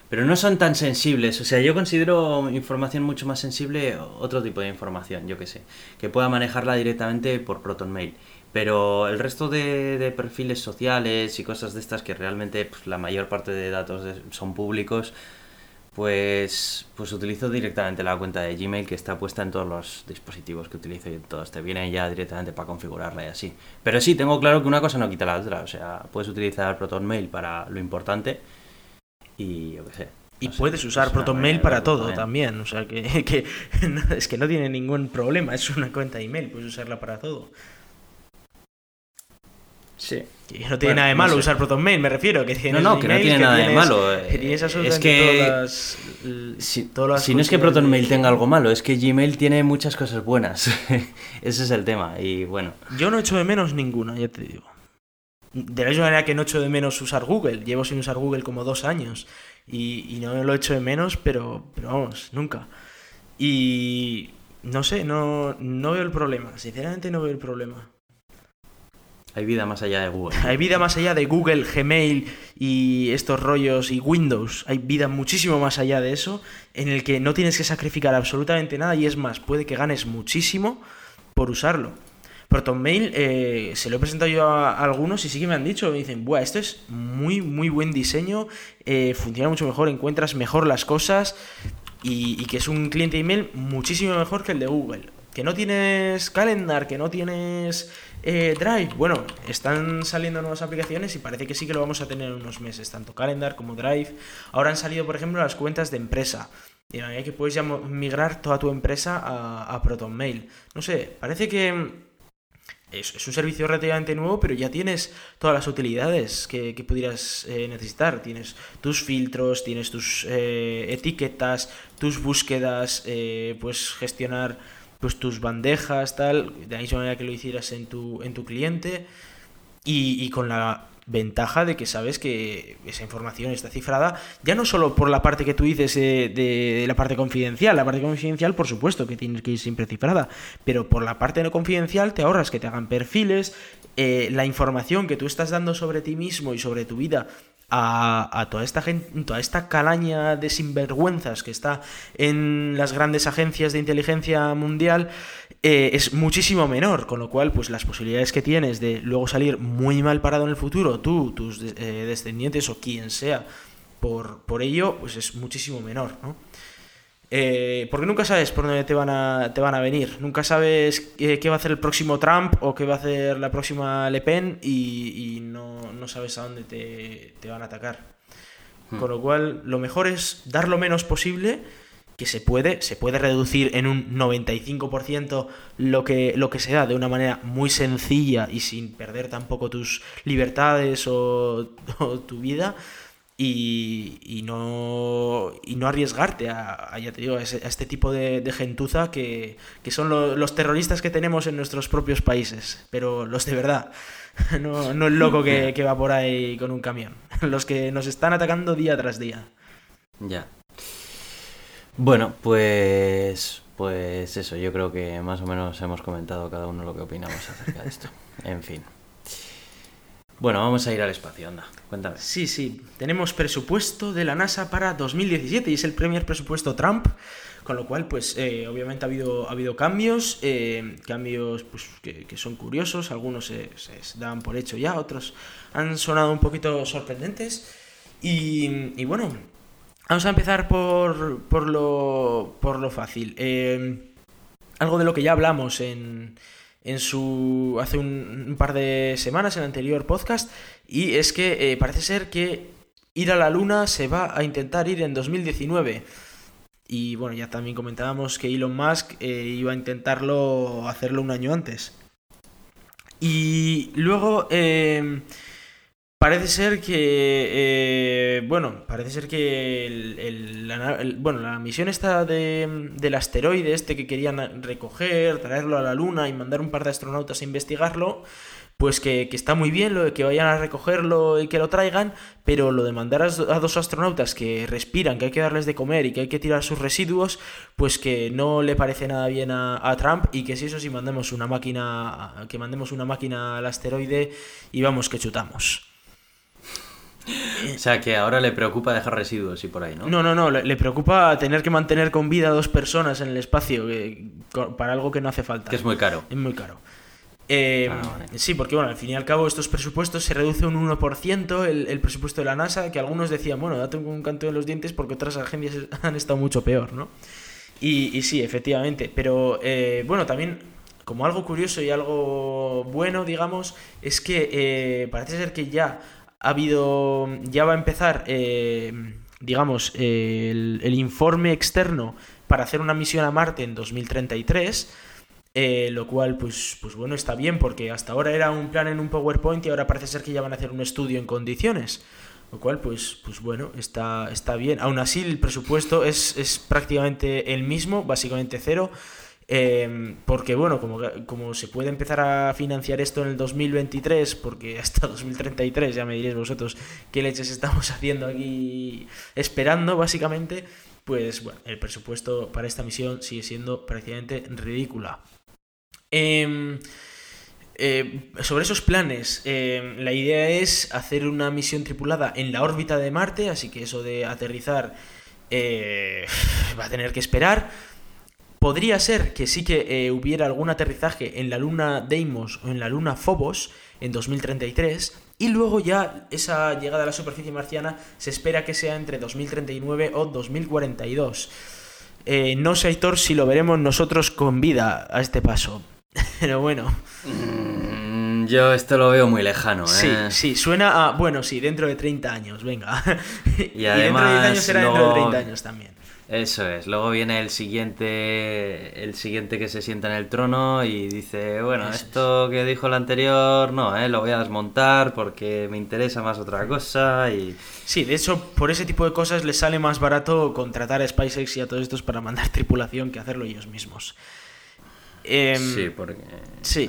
Pero no son tan sensibles. O sea, yo considero información mucho más sensible otro tipo de información, yo que sé. Que pueda manejarla directamente por ProtonMail. Pero el resto de, perfiles sociales y cosas de estas que realmente la mayor parte de datos son públicos, pues, pues utilizo directamente la cuenta de Gmail que está puesta en todos los dispositivos que utilizo y todos te vienen ya directamente para configurarla y así. Pero sí, tengo claro que una cosa no quita la otra. O sea, puedes utilizar ProtonMail para lo importante y yo qué sé. Y puedes usar ProtonMail para todo también. O sea, que, [LAUGHS] que es que no tiene ningún problema. Es una cuenta de email, puedes usarla para todo. Sí. No tiene nada de malo usar ProtonMail, me refiero. Que no, no, que no tiene nada de malo. Eh, es que todas las, si, no es que ProtonMail tenga algo malo, es que Gmail tiene muchas cosas buenas. [LAUGHS] Ese es el tema. Y bueno. Yo no echo de menos ninguna, ya te digo. De la misma manera que no echo de menos usar Google. Llevo sin usar Google como dos años. Y, no lo echo de menos, pero, pero vamos, nunca. Y no sé, no, no veo el problema. Sinceramente no veo el problema. Hay vida más allá de Google. Hay vida más allá de Google, Gmail y estos rollos y Windows. Hay vida muchísimo más allá de eso, en el que no tienes que sacrificar absolutamente nada y es más, puede que ganes muchísimo por usarlo. ProtonMail eh, se lo he presentado yo a, algunos y sí que me han dicho, me dicen, Buah, esto es muy, muy buen diseño, eh, funciona mucho mejor, encuentras mejor las cosas y, y que es un cliente email muchísimo mejor que el de Google. Que no tienes calendar, que no tienes eh, Drive, bueno, están saliendo nuevas aplicaciones y parece que sí que lo vamos a tener en unos meses, tanto Calendar como Drive. Ahora han salido, por ejemplo, las cuentas de empresa. Y ahí que puedes ya migrar toda tu empresa a, a ProtonMail. No sé, parece que es, un servicio relativamente nuevo, pero ya tienes todas las utilidades que, pudieras eh, necesitar. Tienes tus filtros, tienes tus eh, etiquetas, tus búsquedas, puedes gestionar pues tus bandejas, tal, de la misma manera que lo hicieras en tu, en tu cliente y, con la ventaja de que sabes que esa información está cifrada, ya no solo por la parte que tú dices de, la parte confidencial, la parte confidencial por supuesto que tiene que ir siempre cifrada, pero por la parte no confidencial te ahorras que te hagan perfiles, eh, la información que tú estás dando sobre ti mismo y sobre tu vida a, toda esta gente, toda esta calaña de sinvergüenzas que está en las grandes agencias de inteligencia mundial eh, es muchísimo menor, con lo cual pues las posibilidades que tienes de luego salir muy mal parado en el futuro, tú, tus eh, descendientes o quien sea, por, por ello, pues es muchísimo menor, ¿no? Eh, porque nunca sabes por dónde te van a, te van a venir. Nunca sabes qué, va a hacer el próximo Trump o qué va a hacer la próxima Le Pen y, no, sabes a dónde te, van a atacar. Hmm. Con lo cual, lo mejor es dar lo menos posible, que se puede, se puede reducir en un 95% lo que, lo que se da de una manera muy sencilla y sin perder tampoco tus libertades o [LAUGHS] tu vida y, no, y no arriesgarte a, ya te digo, a, este tipo de, gentuza que, son los terroristas que tenemos en nuestros propios países, pero los de verdad, [LAUGHS] no, no el loco que, que va por ahí con un camión, [LAUGHS] los que nos están atacando día tras día. Ya. Bueno, pues pues eso, yo creo que más o menos hemos comentado cada uno lo que opinamos acerca de esto. En fin. Bueno, vamos a ir al espacio, anda, cuéntame. Sí, sí, tenemos presupuesto de la NASA para 2017 y es el primer presupuesto Trump, con lo cual, pues, eh, obviamente ha habido, ha habido cambios, eh, cambios pues, que, son curiosos, algunos se, se, dan por hecho ya, otros han sonado un poquito sorprendentes. Y, bueno, vamos a empezar por, por, lo, por lo fácil. Eh, algo de lo que ya hablamos en en su hace un, par de semanas en el anterior podcast y es que eh, parece ser que ir a la luna se va a intentar ir en 2019 y bueno ya también comentábamos que Elon Musk eh, iba a intentarlo hacerlo un año antes. Y luego eh, Parece ser que. Eh, bueno, parece ser que. El, bueno, la misión esta de, del asteroide, este que querían recoger, traerlo a la Luna y mandar un par de astronautas a investigarlo. Pues que, está muy bien lo de que vayan a recogerlo y que lo traigan, pero lo de mandar a, dos astronautas que respiran, que hay que darles de comer y que hay que tirar sus residuos, pues que no le parece nada bien a, a Trump y que si eso sí mandemos una máquina, que mandemos una máquina al asteroide y vamos que chutamos. O sea, que ahora le preocupa dejar residuos y por ahí, ¿no? No, no, no, le, preocupa tener que mantener con vida a dos personas en el espacio para algo que no hace falta. Que es muy caro. Es muy caro. Eh, ah, sí, porque bueno, al fin y al cabo estos presupuestos se reduce un 1% el, el presupuesto de la NASA, que algunos decían, bueno, date un canto en los dientes porque otras agencias [LAUGHS] han estado mucho peor, ¿no? Y, sí, efectivamente, pero eh, bueno, también como algo curioso y algo bueno, digamos, es que eh, parece ser que ya ha habido, ya va a empezar, eh, digamos, el, informe externo para hacer una misión a Marte en 2033. Eh, lo cual, pues, pues bueno, está bien, porque hasta ahora era un plan en un PowerPoint y ahora parece ser que ya van a hacer un estudio en condiciones. Lo cual, pues, pues bueno, está, está bien. Aún así, el presupuesto es, es prácticamente el mismo, básicamente cero. Em, porque bueno, como, como se puede empezar a financiar esto en el 2023, porque [LAUGHS] hasta 2033 ya me diréis vosotros qué leches estamos haciendo aquí esperando, básicamente, pues bueno, el presupuesto para esta misión sigue siendo prácticamente ridícula. Em, eh, sobre esos planes, em, la idea es hacer una misión tripulada en la órbita de Marte, así que eso de aterrizar eh, [SIGHS] va a tener que esperar. Podría ser que sí que eh, hubiera algún aterrizaje en la luna Deimos o en la luna Phobos en 2033 y luego ya esa llegada a la superficie marciana se espera que sea entre 2039 o 2042. Eh, no sé, Aitor, si lo veremos nosotros con vida a este paso. [LAUGHS] Pero bueno. Mm, yo esto lo veo muy lejano, ¿eh? Sí, sí, suena a. Bueno, sí, dentro de 30 años, venga. [LAUGHS] Y, dentro de 10 años será dentro de 30 años también. Eso es. Luego viene el siguiente, el siguiente que se sienta en el trono y dice, bueno, esto que dijo el anterior, no, ¿eh? lo voy a desmontar porque me interesa más otra cosa y... Sí, de hecho, por ese tipo de cosas les sale más barato contratar a SpaceX y a todos estos para mandar [LAUGHS] tripulación que hacerlo ellos mismos. Em, sí, porque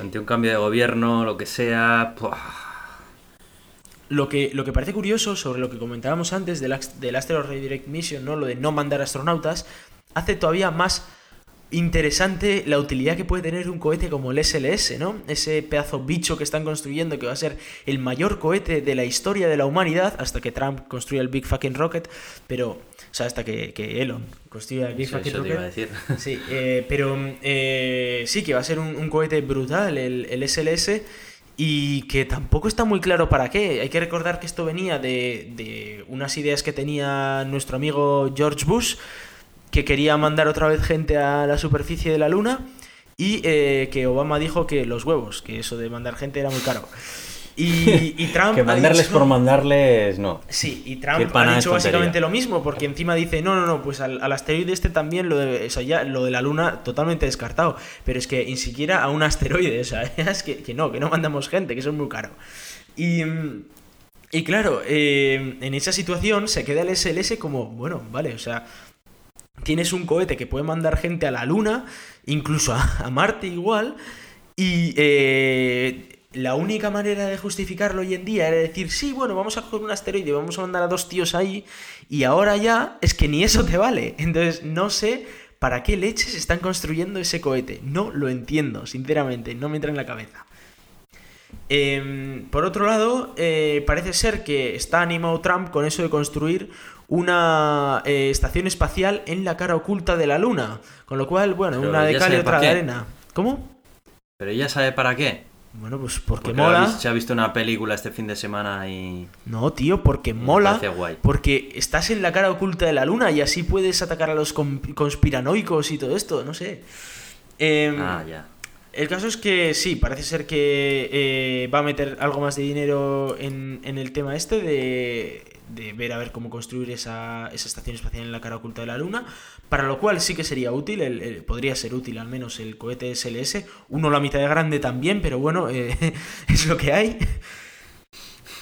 ante un cambio de gobierno, lo que sea... Lo que, lo que parece curioso sobre lo que comentábamos antes del, del Asteroid Redirect Mission, ¿no? lo de no mandar astronautas, hace todavía más interesante la utilidad que puede tener un cohete como el SLS, ¿no? Ese pedazo bicho que están construyendo que va a ser el mayor cohete de la historia de la humanidad hasta que Trump construya el Big Fucking Rocket, pero, o sea, hasta que, Elon construya el Big Fucking Rocket. [LAUGHS] Sí, eh, pero eh, sí que va a ser un, cohete brutal el, el SLS y que tampoco está muy claro para qué. Hay que recordar que esto venía de, unas ideas que tenía nuestro amigo George Bush, que quería mandar otra vez gente a la superficie de la Luna, y eh, que Obama dijo que los huevos, que eso de mandar gente era muy caro. [LAUGHS] Y, Trump. que mandarles por mandarles, no. Sí, y Trump ha dicho básicamente lo mismo, porque encima dice: no, no, no, pues al, asteroide este también, lo de, ya, lo de la luna totalmente descartado. Pero es que ni siquiera a un asteroide, [LAUGHS] o sea, es que, no, que no mandamos gente, que eso es muy caro. Y. Y claro, eh, en esa situación se queda el SLS como, bueno, vale, o sea, tienes un cohete que puede mandar gente a la Luna, incluso a, Marte igual, y eh, la única manera de justificarlo hoy en día era decir, sí, bueno, vamos a coger un asteroide, vamos a mandar a dos tíos ahí, y ahora ya es que ni eso te vale. Entonces, no sé para qué leches están construyendo ese cohete. No lo entiendo, sinceramente, no me entra en la cabeza. Em, por otro lado, eh, parece ser que está animado Trump con eso de construir una eh, estación espacial en la cara oculta de la Luna. Con lo cual, bueno, una de cal y otra de arena. ¿Cómo? Pero ya sabe para qué. Bueno, pues porque, mola. Se ha visto una película este fin de semana y. No, tío, porque mola. Porque estás en la cara oculta de la luna y así puedes atacar a los conspiranoicos y todo esto, no sé. Em, ah, ya. el caso es que sí, parece ser que eh, va a meter algo más de dinero en, en el tema este de, de, ver a ver cómo construir esa, esa, estación espacial en la cara oculta de la Luna, para lo cual sí que sería útil, el, podría ser útil al menos el cohete SLS, uno la mitad de grande también, pero bueno, eh, [LAUGHS] es lo que hay.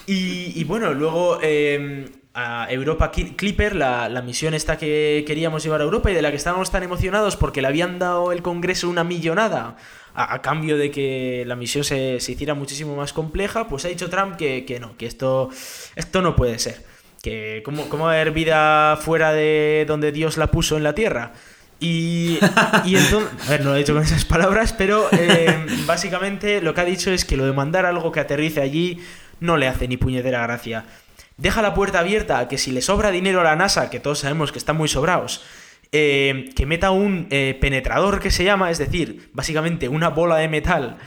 Y, bueno, luego... Eh, a Europa Clipper, la, la, misión esta que queríamos llevar a Europa y de la que estábamos tan emocionados porque le habían dado el Congreso una millonada a, a cambio de que la misión se, se, hiciera muchísimo más compleja, pues ha dicho Trump que, que no, que esto, esto no puede ser. Que cómo, cómo va a haber vida fuera de donde Dios la puso en la Tierra. Y, y, entonces, a ver, no lo he dicho con esas palabras, pero eh, [LAUGHS] básicamente lo que ha dicho es que lo de mandar algo que aterrice allí no le hace ni puñetera gracia deja la puerta abierta a que si le sobra dinero a la NASA, que todos sabemos que están muy sobrados, eh, que meta un eh, penetrador que se llama, es decir, básicamente una bola de metal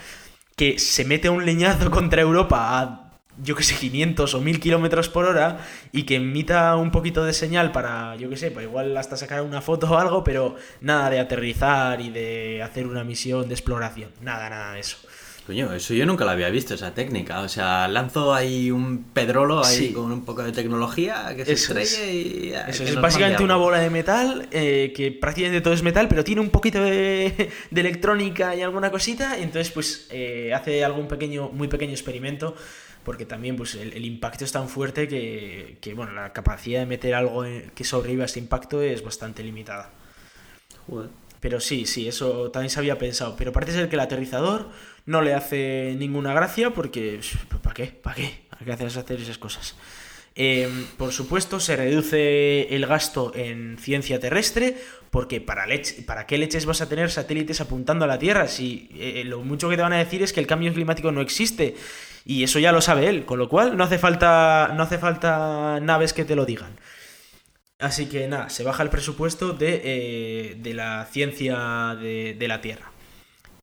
que se mete un leñazo contra Europa a, yo que sé, 500 o 1000 kilómetros por hora y que emita un poquito de señal para, yo que sé, pues igual hasta sacar una foto o algo, pero nada de aterrizar y de hacer una misión de exploración, nada, nada de eso. Coño, eso yo nunca lo había visto, esa técnica. O sea, lanzo ahí un pedrolo ahí sí. con un poco de tecnología que se eso estrelle es. y. Eso es, es básicamente una bola de metal, eh, que prácticamente todo es metal, pero tiene un poquito de, de electrónica y alguna cosita. Y entonces, pues, eh, hace algún pequeño, muy pequeño experimento. Porque también, pues, el, el impacto es tan fuerte que, que, bueno, la capacidad de meter algo que sobreviva a ese impacto es bastante limitada. Joder. Pero sí, sí, eso también se había pensado. Pero parece ser que el aterrizador no le hace ninguna gracia porque ¿para qué? ¿Para qué? ¿Para qué haces hacer esas cosas? Eh, por supuesto, se reduce el gasto en ciencia terrestre, porque para, leche, ¿para qué leches vas a tener satélites apuntando a la Tierra? Si eh, lo mucho que te van a decir es que el cambio climático no existe, y eso ya lo sabe él, con lo cual no hace falta, no hace falta naves que te lo digan. Así que nada, se baja el presupuesto de, eh, de la ciencia de, de la Tierra.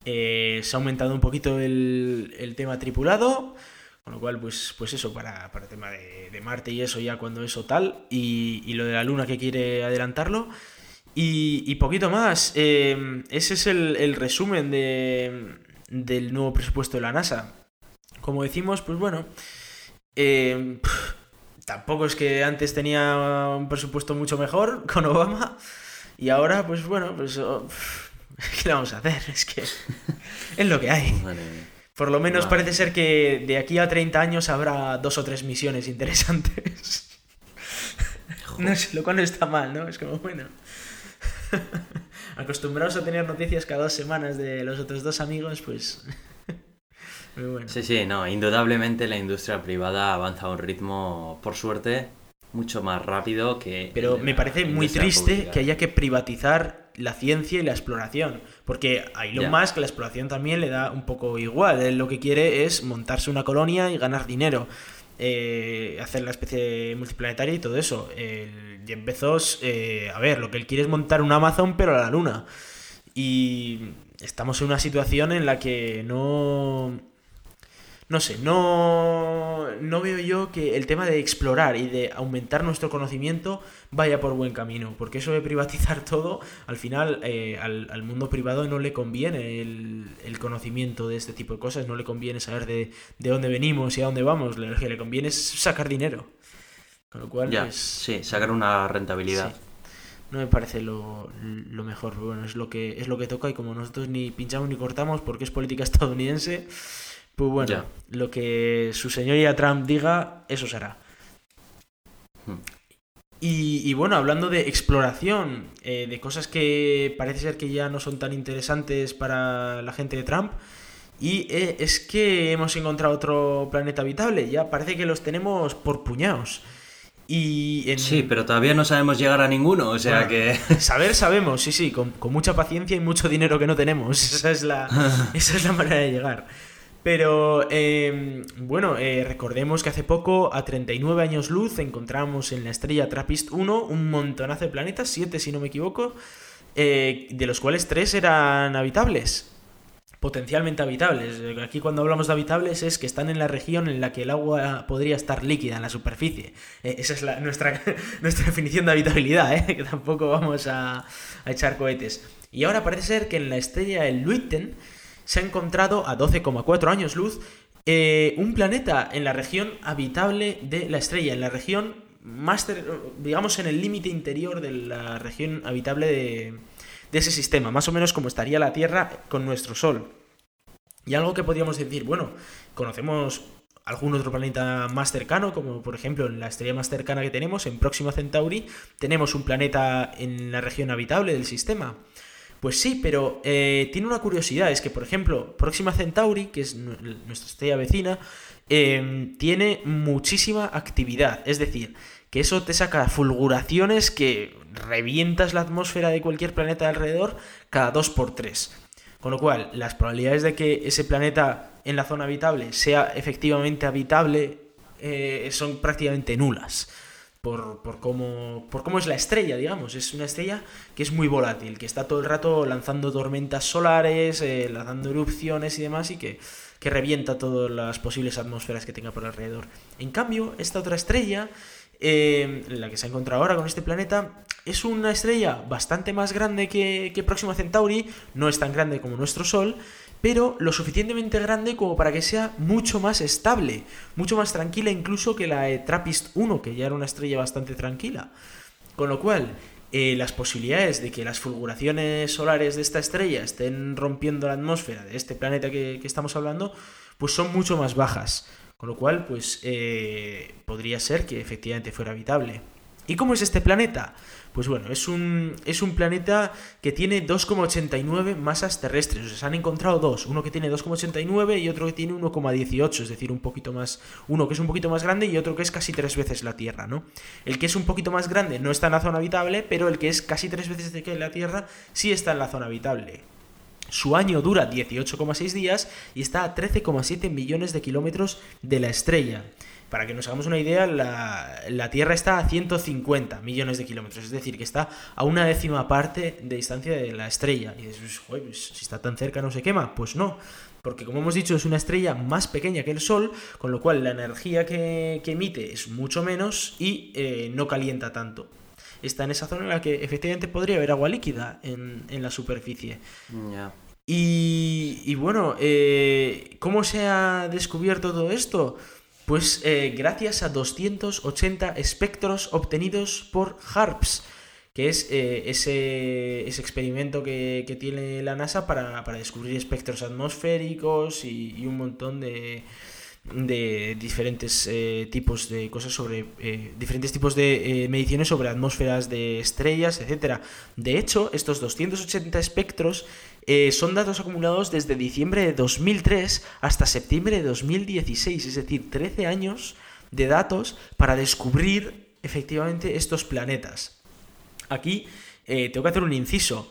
Eh, se ha aumentado un poquito el, el, tema tripulado, con lo cual, pues, pues eso, para, para el tema de, de, Marte y eso, ya cuando eso tal, y, y, lo de la Luna que quiere adelantarlo. Y, poquito más. Eh, ese es el, el resumen de, del nuevo presupuesto de la NASA. Como decimos, pues bueno, eh, tampoco es que antes tenía un presupuesto mucho mejor [LAUGHS] con Obama. Y ahora, pues bueno, pues... Oh, [LAUGHS] ¿Qué le vamos a hacer? Es que [LAUGHS] es lo que hay. Por lo menos parece ser que de aquí a 30 años habrá dos o tres misiones interesantes. No sé, lo cual no está mal, ¿no? Es como, bueno. Acostumbrados a tener noticias cada dos semanas de los otros dos amigos, pues. Muy bueno. Sí, sí, no. Indudablemente la industria privada avanza a un ritmo, por suerte, mucho más rápido que. Pero me parece muy triste pública. que haya que privatizar la ciencia y la exploración. Porque a Elon yeah. Musk la exploración también le da un poco igual. Él lo que quiere es montarse una colonia y ganar dinero. Eh, hacer la especie multiplanetaria y todo eso. El Jeff Bezos, eh, a ver, lo que él quiere es montar un Amazon, pero a la luna. Y estamos en una situación en la que no no sé, no, no veo yo que el tema de explorar y de aumentar nuestro conocimiento vaya por buen camino, porque eso de privatizar [LAUGHS] todo, al final eh, al, al, mundo privado no le conviene el, el, conocimiento de este tipo de cosas, no le conviene saber de, de dónde venimos y a dónde vamos, lo que le conviene es sacar dinero. Con lo cual, ya, pues, sí, sacar una rentabilidad. Sí no me parece lo, lo, mejor. Bueno, es lo que es lo que toca y como nosotros ni pinchamos ni cortamos porque es política [LAUGHS] estadounidense, pues bueno, ya. lo que su señoría Trump diga, eso será. Hmm. Y, y, bueno, hablando de exploración, eh, de cosas que parece ser que ya no son tan interesantes para la gente de Trump, y eh, es que hemos encontrado otro planeta habitable, ya parece que los tenemos por puñados. Y en... Sí, pero todavía no sabemos llegar a ninguno, o sea bueno, que... [LAUGHS] Saber sabemos, sí, sí, con, con, mucha paciencia y mucho dinero que no tenemos, [LAUGHS] esa es la, esa es la manera de llegar. Pero eh, bueno, recordemos que hace poco, a 39 años luz, encontramos en la estrella Trappist 1 un montonazo de planetas, 7 si no me equivoco, eh, de los cuales 3 eran habitables. Potencialmente habitables. Aquí cuando hablamos de habitables es que están en la región en la que el agua podría estar líquida en la superficie. Eh, esa es nuestra, [LAUGHS] nuestra definición de habitabilidad, ¿eh? que tampoco vamos a, a echar cohetes. Y ahora parece ser que en la estrella el Luiten se ha encontrado a 12,4 años luz eh, un planeta en la región habitable de la estrella, en la región más, digamos, en el límite interior de la región habitable de, de ese sistema, más o menos como estaría la Tierra con nuestro Sol. Y algo que podríamos decir, bueno, conocemos algún otro planeta más cercano, como por ejemplo en la estrella más cercana que tenemos, en Próxima Centauri, tenemos un planeta en la región habitable del sistema. Pues sí, pero eh, tiene una curiosidad, es que por ejemplo, Próxima Centauri, que es nuestra estrella vecina, em, tiene muchísima actividad, es decir, que eso te saca fulguraciones que revientas la atmósfera de cualquier planeta alrededor cada 2 por 3 Con lo cual, las probabilidades de que ese planeta en la zona habitable sea efectivamente habitable eh, son prácticamente nulas por, por, cómo, por cómo es la estrella, digamos. Es una estrella que es muy volátil, que está todo el rato lanzando tormentas solares, eh, lanzando erupciones y demás, y que, que revienta todas las posibles atmósferas que tenga por alrededor. En cambio, esta otra estrella, eh, la que se ha encontrado ahora con este planeta, es una estrella bastante más grande que, que Próxima Centauri, no es tan grande como nuestro Sol, pero lo suficientemente grande como para que sea mucho más estable, mucho más tranquila incluso que la Trappist 1, que ya era una estrella bastante tranquila. Con lo cual, eh, las posibilidades de que las fulguraciones solares de esta estrella estén rompiendo la atmósfera de este planeta que, estamos hablando, pues son mucho más bajas. Con lo cual, pues eh, podría ser que efectivamente fuera habitable. ¿Y cómo es este planeta? Pues bueno, es un, es un planeta que tiene 2,89 masas terrestres. O sea, se han encontrado dos. Uno que tiene 2,89 y otro que tiene 1,18. Es decir, un poquito más. Uno que es un poquito más grande y otro que es casi tres veces la Tierra, ¿no? El que es un poquito más grande no está en la zona habitable, pero el que es casi tres veces de que la Tierra sí está en la zona habitable. Su año dura 18,6 días y está a 13,7 millones de kilómetros de la estrella. Para que nos hagamos una idea, la, Tierra está a 150 millones de kilómetros, es decir, que está a una décima parte de distancia de la estrella. Y dices, pues, pues, si está tan cerca no se quema. Pues no, porque como hemos dicho es una estrella más pequeña que el Sol, con lo cual la energía que, emite es mucho menos y eh, no calienta tanto. Está en esa zona en la que efectivamente podría haber agua líquida en, la superficie. Y, bueno, eh, ¿cómo se ha descubierto todo esto? Pues eh, gracias a 280 espectros obtenidos por HARPS, que es eh, ese, experimento que, tiene la NASA para, descubrir espectros atmosféricos y, un montón de, diferentes eh, tipos de cosas sobre diferentes tipos de mediciones sobre atmósferas de estrellas, etcétera. De hecho, estos 280 espectros eh, son datos acumulados desde diciembre de 2003 hasta septiembre de 2016, es decir, 13 años de datos para descubrir efectivamente estos planetas. Aquí eh, tengo que hacer un inciso.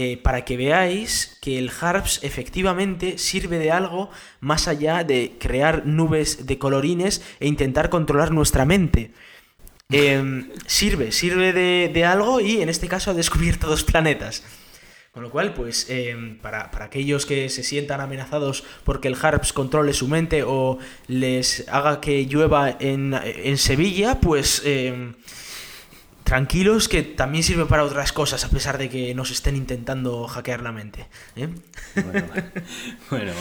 Eh, para que veáis que el HARPS efectivamente sirve de algo más allá de crear nubes de colorines e intentar controlar nuestra mente. Em, sirve, sirve de, de, algo y en este caso ha descubierto dos planetas. Con lo cual, pues em, para, aquellos que se sientan amenazados porque el Harps controle su mente o les haga que llueva en, Sevilla, pues em, tranquilos que también sirve para otras cosas a pesar de que nos estén intentando hackear la mente. ¿eh? Bueno, [LAUGHS] bueno,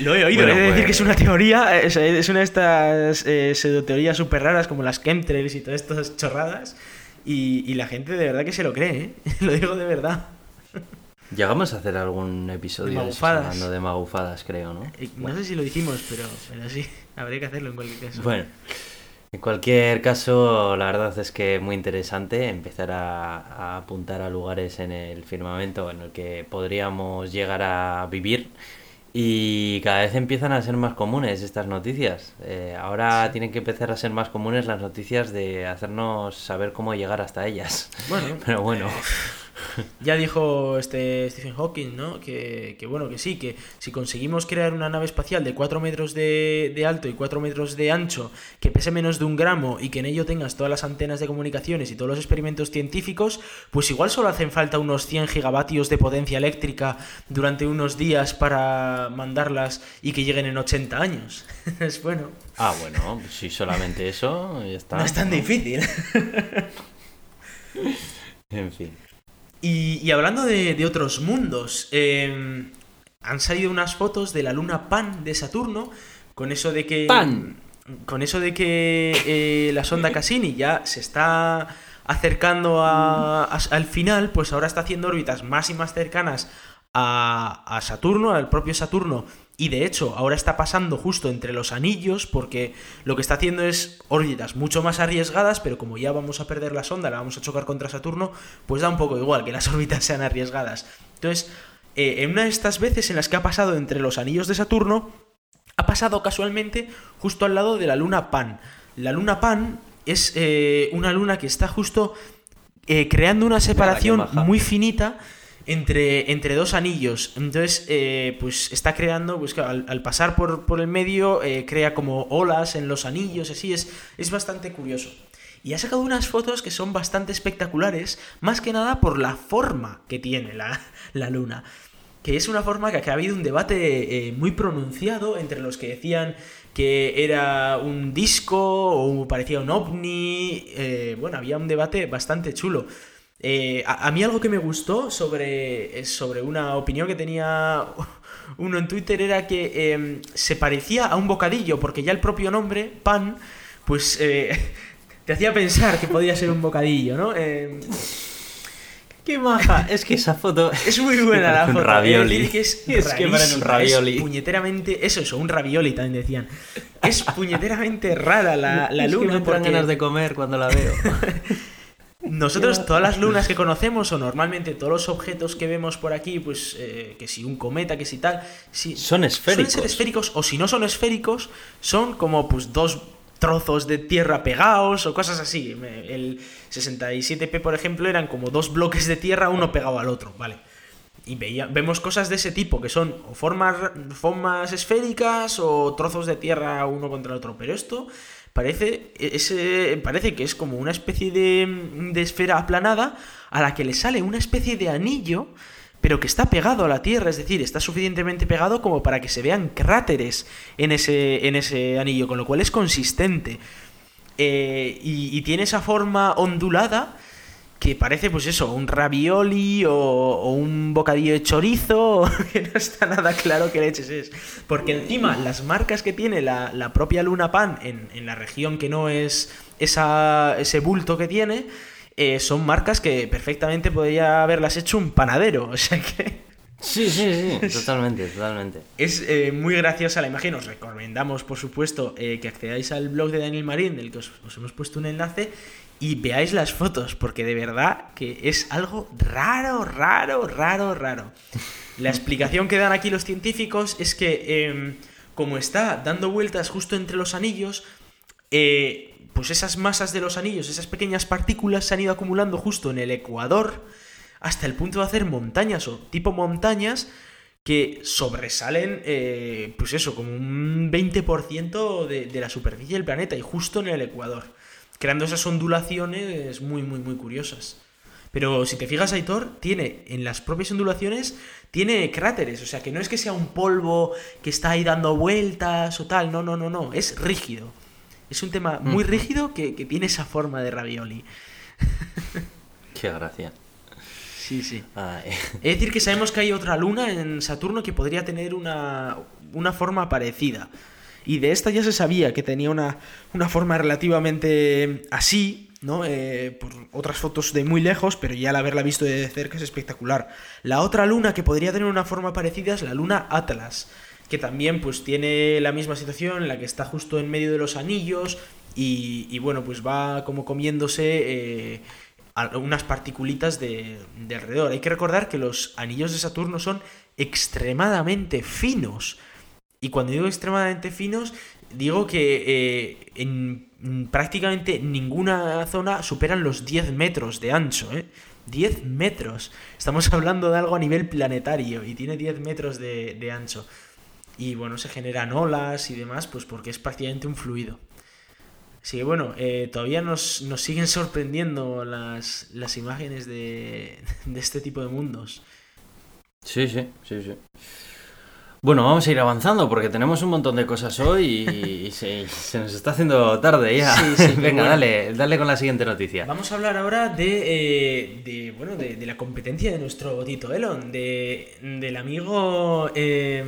Lo he oído, he de decir que es pues una teoría, es, una de estas eh, pseudoteorías súper raras como las chemtrails y todas estas chorradas. Y, y la gente de verdad que se lo cree, ¿eh? [LAUGHS] lo digo de verdad. Llegamos a hacer algún episodio de hablando de magufadas, creo, ¿no? Eh, no sé si lo dijimos, pero, pero sí, [LAUGHS] habría que hacerlo en cualquier caso. Bueno, en cualquier caso, la verdad es que es muy interesante empezar a, apuntar a lugares en el firmamento en el que podríamos llegar a vivir. Y cada vez empiezan a ser más comunes estas noticias. Eh, ahora tienen que empezar a ser más comunes las noticias de hacernos saber cómo llegar hasta ellas. Bueno, [LAUGHS] pero bueno. [LAUGHS] [LAUGHS] Ya dijo este Stephen Hawking, ¿no? Que, bueno, que sí, que si conseguimos crear una nave espacial de 4 metros de, alto y 4 metros de ancho, que pese menos de un gramo y que en ello tengas todas las antenas de comunicaciones y todos los experimentos científicos, pues igual solo hacen falta unos 100 gigavatios de potencia eléctrica durante unos días para mandarlas y que lleguen en 80 años. [LAUGHS] es bueno. Ah, bueno, si solamente eso, ya está. [LAUGHS] No es tan difícil. en fin. Y, hablando de, otros mundos, em, han salido unas fotos de la luna Pan de Saturno, con eso de que... ¡Pan! Con eso de que eh, la sonda Cassini ya se está acercando a- a- al final, pues ahora está haciendo órbitas más y más cercanas a, a Saturno, al propio Saturno, y de hecho ahora está pasando justo entre los anillos, porque lo que está haciendo es órbitas mucho más arriesgadas, pero como ya vamos a perder la sonda, la vamos a chocar contra Saturno, pues da un poco igual que las [LAUGHS] órbitas sean arriesgadas. Entonces, eh, en una de estas veces en las que ha pasado entre los anillos de Saturno, ha pasado casualmente justo al lado de la luna Pan. La luna Pan es eh, una luna que está justo eh, creando una separación muy finita entre, entre dos anillos. Entonces, eh, pues está creando, pues al, al pasar por, por el medio, eh, crea como olas en los anillos, así es, es bastante curioso. Y ha sacado unas fotos que son bastante espectaculares, más que nada por la forma que tiene la, la luna que es una forma que, ha habido un debate eh, muy pronunciado entre los que decían que era un disco o parecía un ovni. bueno, había un debate bastante chulo. Eh, a, a mí algo que me gustó sobre, eh, sobre una opinión que tenía [LAUGHS] uno en Twitter era que eh, se parecía a un bocadillo, porque ya el propio nombre, pan, pues eh, [LAUGHS] te hacía pensar que podía ser un bocadillo, ¿no? Eh, ¡Qué maja! [LAUGHS] Es que esa foto... es muy buena la Parece un foto. ravioli. Es, que es, Es que un ravioli. Es puñeteramente. Eso, eso, un ravioli también decían. Es puñeteramente rara la, la Es que luna. me entran porque ganas de comer cuando la veo. Nosotros, todas las [LAUGHS] lunas que conocemos, o normalmente todos los objetos que vemos por aquí, pues eh, que si un cometa, que si tal. Si, Son esféricos. Suelen ser esféricos, o si no son esféricos, son como pues dos trozos de tierra pegados o cosas así. El 67P, por ejemplo, eran como dos bloques de tierra, uno pegado al otro, ¿vale? Y veía, vemos cosas de ese tipo, que son o formas, formas esféricas o trozos de tierra uno contra el otro. Pero esto parece, ese, parece que es como una especie de, de esfera aplanada a la que le sale una especie de anillo, pero que está pegado a la Tierra, es decir, está suficientemente pegado como para que se vean cráteres en ese, en ese anillo, con lo cual es consistente. Eh, y tiene esa forma ondulada que parece, pues eso, un ravioli o, o un bocadillo de chorizo, [LAUGHS] que no está nada claro qué leches es. Porque encima, las marcas que tiene la, la propia Luna Pan en, en la región que no es esa, ese bulto que tiene, eh, son marcas que perfectamente podría haberlas hecho un panadero. [LAUGHS] O sea que Sí, sí, sí. Totalmente, totalmente. es eh, muy graciosa la imagen. Os recomendamos, por supuesto, eh, que accedáis al blog de Daniel Marín, del que os, os hemos puesto un enlace, y veáis las fotos, porque de verdad que es algo raro, raro, raro, raro. La explicación que dan aquí los científicos es que, em, como está dando vueltas justo entre los anillos, eh, pues esas masas de los anillos, esas pequeñas partículas se han ido acumulando justo en el ecuador hasta el punto de hacer montañas o tipo montañas que sobresalen, eh, pues eso, como un 20% de, de la superficie del planeta y justo en el ecuador, creando esas ondulaciones muy, muy, muy curiosas. Pero si te fijas, Aitor, tiene en las propias ondulaciones, tiene cráteres, o sea que no es que sea un polvo que está ahí dando vueltas o tal, no, no, no, no, es rígido. Es un tema muy rígido que, que tiene esa forma de ravioli. [LAUGHS] Qué gracia. Sí, sí. Ay. Es decir, que sabemos que hay otra luna en Saturno que podría tener una, una forma parecida. Y de esta ya se sabía que tenía una, una forma relativamente así, ¿no? Eh, por otras fotos de muy lejos, pero ya al haberla visto de cerca es espectacular. La otra luna que podría tener una forma parecida es la luna Atlas, que también pues tiene la misma situación la que está justo en medio de los anillos y, y, bueno, pues va como comiéndose eh, unas particulitas de, de alrededor. Hay que recordar que los anillos de Saturno son extremadamente finos. Y cuando digo extremadamente finos, digo que eh, en prácticamente ninguna zona superan los 10 metros de ancho, ¿eh? 10 metros. Estamos [LAUGHS] hablando de algo a nivel planetario y tiene 10 metros de, de ancho. Y bueno, se generan olas y demás, pues porque es prácticamente un fluido. Así que bueno, eh, todavía nos, nos siguen sorprendiendo las, las imágenes de, [LAUGHS] de este tipo de mundos. Sí, sí, sí, sí. Bueno, vamos a ir avanzando porque tenemos un montón de cosas hoy y, se, nos está haciendo tarde ya. [LAUGHS] Venga, dale, dale con la siguiente noticia. Vamos a hablar ahora de, eh, bueno, de, la competencia de nuestro Tito Elon, de, del amigo, eh,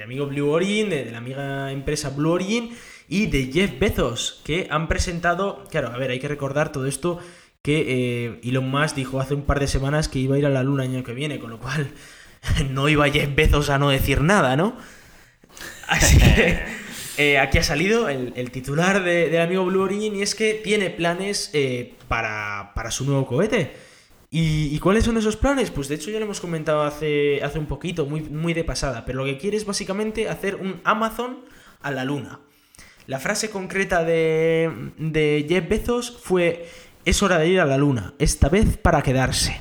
amigo Blue Origin, de, la amiga empresa Blue Origin y de Jeff Bezos, que han presentado, claro, a ver, hay que recordar todo esto que eh, Elon Musk dijo hace un par de semanas que iba a ir a la luna el año que viene, con lo cual [LAUGHS] no iba Jeff Bezos a no decir nada, ¿no? Así que [LAUGHS] eh, aquí ha salido el, titular del amigo Blue Origin y es que tiene planes eh, para, su nuevo cohete. ¿Y, cuáles son esos planes? Pues de hecho ya lo hemos comentado hace, hace un poquito, muy, muy de pasada, pero lo que quiere es básicamente hacer un Amazon a la luna. La frase concreta de, de Jeff Bezos fue, es hora de ir a la luna, esta vez para quedarse.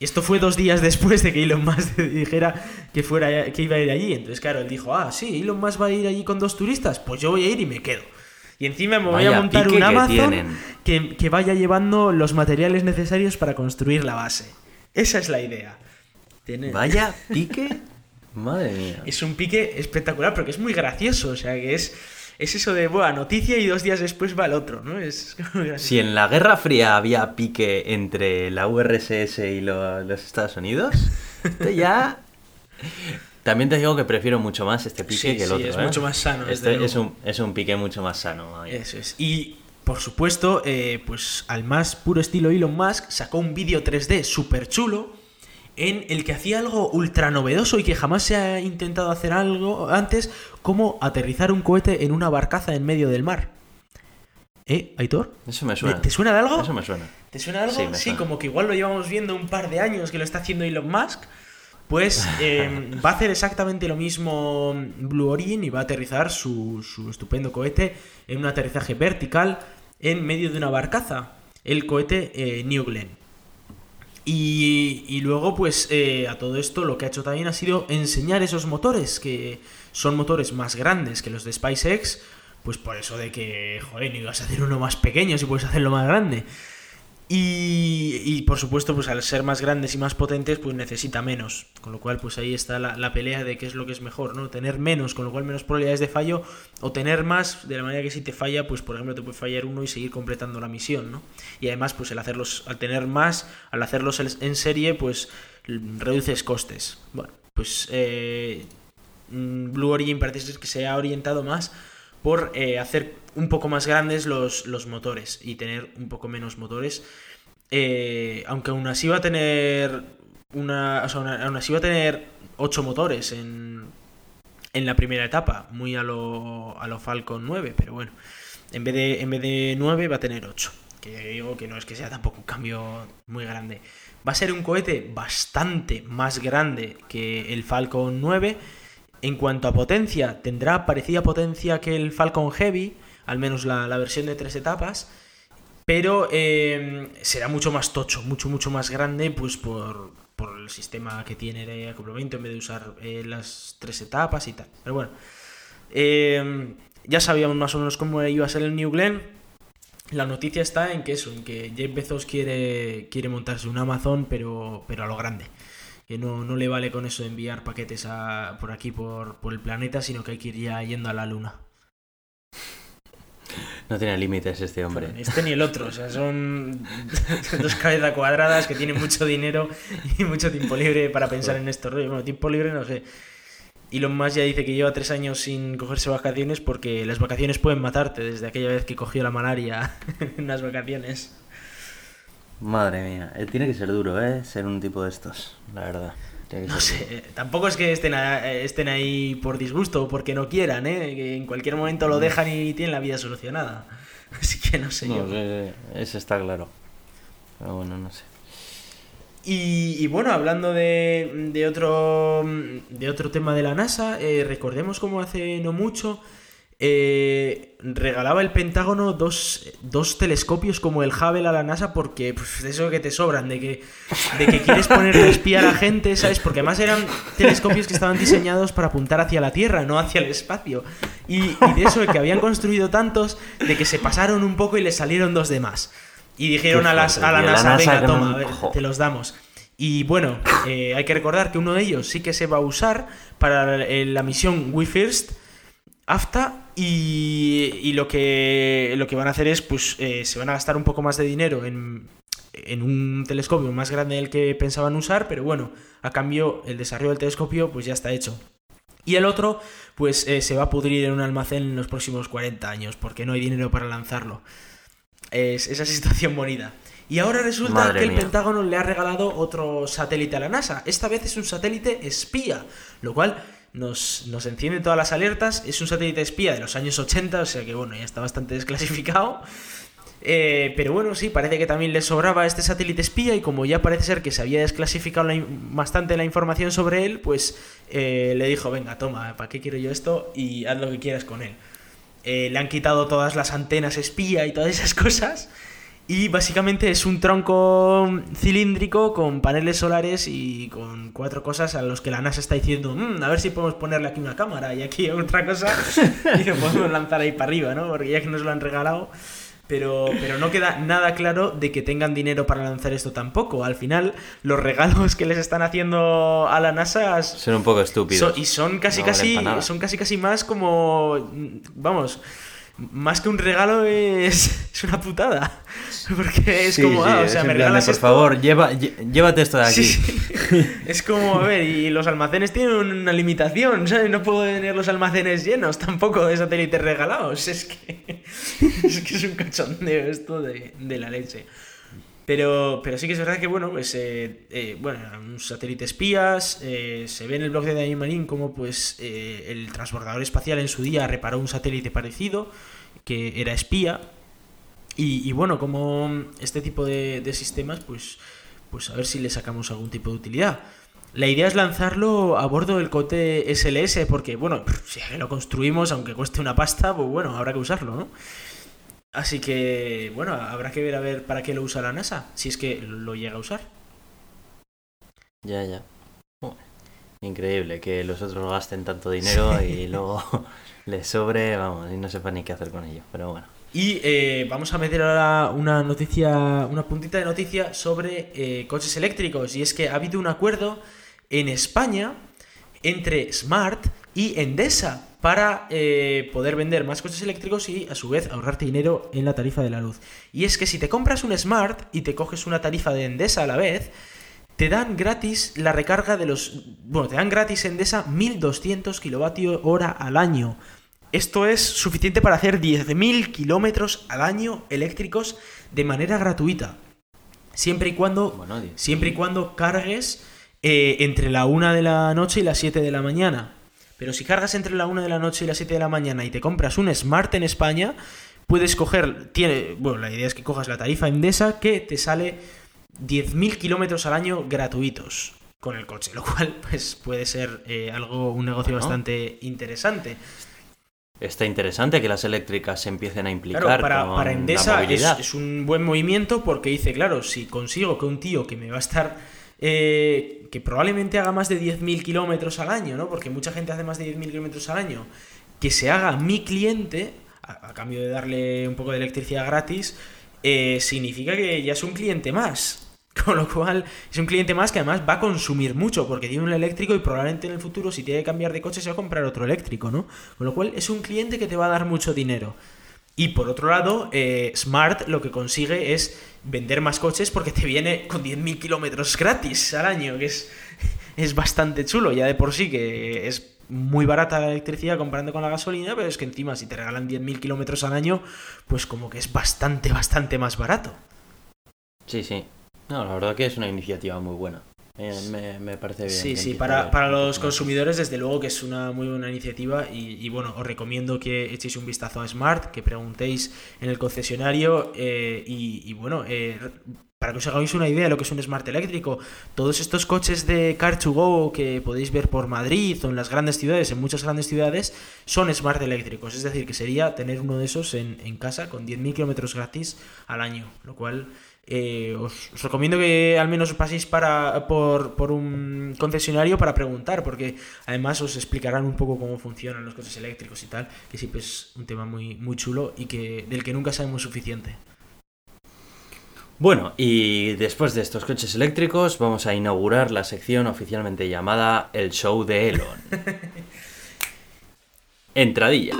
Y esto fue dos días después de que Elon Musk [LAUGHS] dijera que, fuera, que iba a ir allí. Entonces, claro, él dijo, ah, sí, Elon Musk va a ir allí con dos turistas, pues yo voy a ir y me quedo. Y encima me voy a montar un Amazon que, vaya llevando los materiales necesarios para construir la base. Esa es la idea. Vaya [LAUGHS] pique. Madre mía. Es un pique espectacular, porque es muy gracioso. O sea, que es es eso de, buena noticia y dos días después va el otro, ¿no? Es [LAUGHS] si en la Guerra Fría había pique entre la URSS y los Estados Unidos, [LAUGHS] este ya... También te digo que prefiero mucho más este pique que el otro. Es ¿eh? mucho más sano. Este es un, es un pique mucho más sano. Eso es. Y por supuesto, eh, pues al más puro estilo Elon Musk sacó un vídeo 3D súper chulo en el que hacía algo ultra novedoso y que jamás se ha intentado hacer algo antes, como aterrizar un cohete en una barcaza en medio del mar. ¿Eh, Aitor? Eso me suena. ¿Te suena de algo? Eso me suena. ¿Te suena de algo? Sí, como que igual lo llevamos viendo un par de años que lo está haciendo Elon Musk. Pues [LAUGHS] em, va a hacer exactamente lo mismo Blue Origin y va a aterrizar su, estupendo cohete en un aterrizaje vertical en medio de una barcaza, el cohete eh, New Glenn. Y, luego, pues eh, a todo esto lo que ha hecho también ha sido enseñar esos motores, que son motores más grandes que los de SpaceX, pues por eso de que, joder, no ibas a hacer uno más pequeño si puedes hacerlo más grande. Y, por supuesto, pues al ser más grandes y más potentes, pues necesita menos. Con lo cual, pues ahí está la, pelea de qué es lo que es mejor, ¿no? Tener menos, con lo cual menos probabilidades de fallo, o tener más, de la manera que si te falla, pues por ejemplo te puede fallar uno y seguir completando la misión, ¿no? Y además, pues el hacerlos, al tener más, al hacerlos en serie, pues reduces costes. Bueno, pues eh, mm, Blue Origin parece que se ha orientado más por eh, hacer un poco más grandes los, los, motores y tener un poco menos motores. Eh, aunque aún así va a tener una, aún así va a tener 8 motores en, en la primera etapa, muy a lo, a lo Falcon 9, pero bueno, en vez de, en vez de 9 va a tener 8, que digo que no es que sea tampoco un cambio muy grande. Va a ser un cohete bastante más grande que el Falcon 9 en cuanto a potencia, tendrá parecida potencia que el Falcon Heavy, al menos la, versión de tres etapas, pero em, será mucho más tocho, mucho, mucho más grande, pues por, el sistema que tiene de acoplamiento en vez de usar eh, las tres etapas y tal. Pero bueno, em, ya sabíamos más o menos cómo iba a ser el New Glenn. La noticia está en que eso, en que Jeff Bezos quiere, quiere montarse un Amazon, pero, pero a lo grande que no, le vale con eso de enviar paquetes por aquí, por, el planeta, sino que hay que ir ya yendo a la luna. No tiene límites este hombre. Este ni el otro, o sea, son [LAUGHS] dos cabezas cuadradas que tienen mucho dinero y mucho tiempo libre para pensar en esto. Bueno, tiempo libre no sé. Elon Musk ya dice que lleva tres años sin cogerse vacaciones porque las vacaciones pueden matarte desde aquella vez que cogió la malaria [LAUGHS] en las vacaciones. Madre mía, eh, tiene que ser duro, ¿eh? Ser un tipo de estos, la verdad. No sé, tampoco es que estén, estén ahí por disgusto o porque no quieran, ¿eh? Que en cualquier momento lo mm. dejan y tienen la vida solucionada. [LAUGHS] Así que no sé yo. Eso está claro. Pero bueno, no sé. Y, bueno, hablando de, de, otro, de otro tema de la NASA, eh, recordemos como hace no mucho eh, regalaba el Pentágono dos, telescopios como el Hubble a la NASA porque pues, de eso que te sobran, de que, de que quieres poner a espiar a gente, ¿sabes? Porque además eran telescopios que estaban diseñados para apuntar hacia la Tierra, no hacia el espacio. Y, de eso, de que habían construido tantos, de que se pasaron un poco y les salieron dos de más. Y dijeron a, las, a la NASA, venga, toma, te los damos. Y bueno, eh, hay que recordar que uno de ellos sí que se va a usar para la misión We First AFTA y, lo, que, lo que van a hacer es, pues, eh, se van a gastar un poco más de dinero en, en un telescopio más grande del que pensaban usar, pero bueno, a cambio el desarrollo del telescopio pues ya está hecho. Y el otro, pues eh, se va a pudrir en un almacén en los próximos 40 años, porque no hay dinero para lanzarlo. Es esa situación bonita. Y ahora resulta que el Pentágono le ha regalado otro satélite a la NASA. Esta vez es un satélite espía, lo cual nos, nos, enciende todas las alertas. Es un satélite espía de los años 80, o sea que bueno, ya está bastante desclasificado. Eh, pero bueno, sí, parece que también le sobraba este satélite espía y como ya parece ser que se había desclasificado bastante la información sobre él, pues eh, le dijo, venga, toma, ¿para qué quiero yo esto? Y haz lo que quieras con él. Eh, le han quitado todas las antenas espía y todas esas [LAUGHS] cosas. Y básicamente es un tronco cilíndrico con paneles solares y con cuatro cosas a los que la NASA está diciendo, mm, a ver si podemos ponerle aquí una cámara y aquí otra cosa [LAUGHS] y lo podemos lanzar ahí para arriba, ¿no? Porque ya que nos lo han regalado, pero, pero no queda nada claro de que tengan dinero para lanzar esto tampoco. Al final, los regalos que les están haciendo a la NASA son un poco estúpidos. y son casi casi son casi casi más como vamos, más que un regalo es, [LAUGHS] es una putada. [LAUGHS] Porque es como, ah, o sea, me regalas. por favor, lleva, llévate esto de aquí. [LAUGHS] es como, a ver, y los almacenes tienen una limitación, ¿sabes? No puedo tener los almacenes llenos tampoco de satélites regalados. Es que es, que es un cachondeo esto de, de la leche. Pero, pero sí que es verdad que, bueno, pues, eh, eh, bueno, un satélite espías, eh, se ve en el blog de Daniel Marín como, pues, el transbordador espacial en su día reparó un satélite parecido, que era espía, y, bueno, como este tipo de, sistemas, pues, pues a ver si le sacamos algún tipo de utilidad. La idea es lanzarlo a bordo del cote SLS, porque, bueno, si lo construimos, aunque cueste una pasta, pues bueno, habrá que usarlo, ¿no? Así que, bueno, habrá que ver a ver para qué lo usa la NASA, si es que lo llega a usar. Ya, ya. increíble que los otros gasten tanto dinero y luego [LAUGHS] les sobre, vamos, y no sepan ni qué hacer con ello, pero bueno. Y eh, vamos a meter ahora una noticia, una puntita de noticia sobre eh, coches eléctricos. Y es que ha habido un acuerdo en España entre Smart y Endesa para eh, poder vender más coches eléctricos y a su vez ahorrarte dinero en la tarifa de la luz. Y es que si te compras un Smart y te coges una tarifa de Endesa a la vez, te dan gratis la recarga de los... Bueno, te dan gratis Endesa 1200 kilovatios hora al año. Esto es suficiente para hacer 10.000 kilómetros al año eléctricos de manera gratuita. Siempre y cuando, siempre y cuando cargues eh, entre la 1 de la noche y las 7 de la mañana. Pero si cargas entre la 1 de la noche y las 7 de la mañana y te compras un Smart en España, puedes coger, tiene, bueno, la idea es que cojas la tarifa Endesa que te sale 10.000 kilómetros al año gratuitos con el coche, lo cual pues puede ser eh, algo, un negocio bastante interesante. Está interesante que las eléctricas se empiecen a implicar. para, para Endesa es, es, un buen movimiento porque dice, claro, si consigo que un tío que me va a estar eh, que probablemente haga más de 10.000 kilómetros al año, ¿no? Porque mucha gente hace más de 10.000 kilómetros al año, que se haga mi cliente, a, cambio de darle un poco de electricidad gratis, eh, significa que ya es un cliente más. [LAUGHS] Con lo cual, es un cliente más que además va a consumir mucho, porque tiene un eléctrico y probablemente en el futuro, si tiene que cambiar de coche, se va a comprar otro eléctrico, ¿no? Con lo cual, es un cliente que te va a dar mucho dinero. Y por otro lado, eh, Smart lo que consigue es vender más coches porque te viene con 10.000 kilómetros gratis al año, que es, [LAUGHS] es bastante chulo. Ya de por sí que es muy barata la electricidad comparando con la gasolina, pero es que encima si te regalan 10.000 kilómetros al año, pues como que es bastante, bastante más barato. Sí, sí. No, la verdad que es una iniciativa muy buena. Eh, me, parece bien. Sí, sí, para, para los consumidores desde luego que es una muy buena iniciativa y, bueno, os recomiendo que echéis un vistazo a Smart, que preguntéis en el concesionario eh, y, bueno, eh, para que os hagáis una idea de lo que es un Smart eléctrico, todos estos coches de Car2Go que podéis ver por Madrid o en las grandes ciudades, en muchas grandes ciudades, son Smart eléctricos, es decir, que sería tener uno de esos en, en casa con 10.000 kilómetros gratis al año, lo cual eh, os, recomiendo que al menos paséis para, por, un concesionario para preguntar, porque además os explicarán un poco cómo funcionan los coches eléctricos y tal, que siempre es un tema muy, muy chulo y que del que nunca sabemos suficiente. Bueno, y después de estos coches eléctricos vamos a inaugurar la sección oficialmente llamada El Show de Elon. [LAUGHS] Entradilla.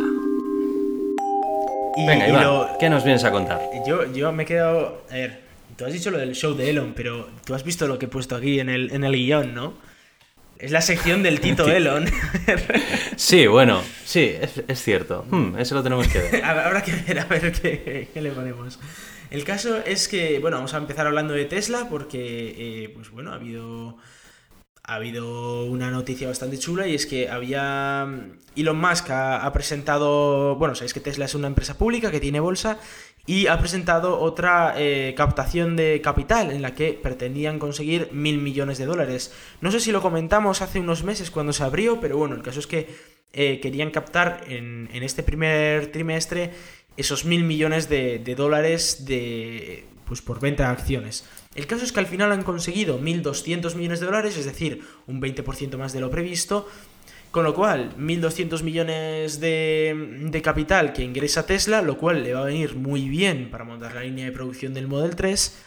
Y, Venga, y Iván, lo- ¿qué nos vienes a contar? yo, yo me he quedado. A ver, tú has dicho lo del show de Elon, pero tú has visto lo que he puesto aquí en el, en el guion, ¿no? Es la sección del Tito [LAUGHS] Elon. Sí, bueno, sí, es, es cierto. Hmm, eso lo tenemos que ver. [LAUGHS] Habrá que ver a ver qué, qué le ponemos. El caso es que, bueno, vamos a empezar hablando de Tesla porque, eh, pues bueno, ha habido, ha habido una noticia bastante chula y es que había... Elon Musk ha, ha presentado, bueno, sabéis que Tesla es una empresa pública que tiene bolsa y ha presentado otra eh, captación de capital en la que pretendían conseguir mil millones de dólares. No sé si lo comentamos hace unos meses cuando se abrió, pero bueno, el caso es que eh, querían captar en, en este primer trimestre esos mil millones de, de dólares de, pues por venta de acciones. El caso es que al final han conseguido 1.200 millones de dólares, es decir, un 20% más de lo previsto, con lo cual 1.200 millones de, de capital que ingresa Tesla, lo cual le va a venir muy bien para montar la línea de producción del Model 3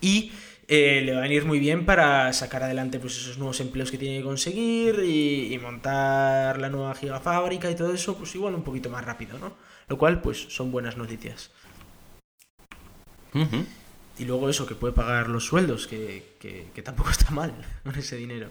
y eh, le va a venir muy bien para sacar adelante pues, esos nuevos empleos que tiene que conseguir y, y montar la nueva gigafábrica y todo eso, pues igual un poquito más rápido, ¿no? Lo cual, pues son buenas noticias. Y luego eso, que puede pagar los sueldos, que, que- que tampoco está mal [LAUGHS] con ese dinero.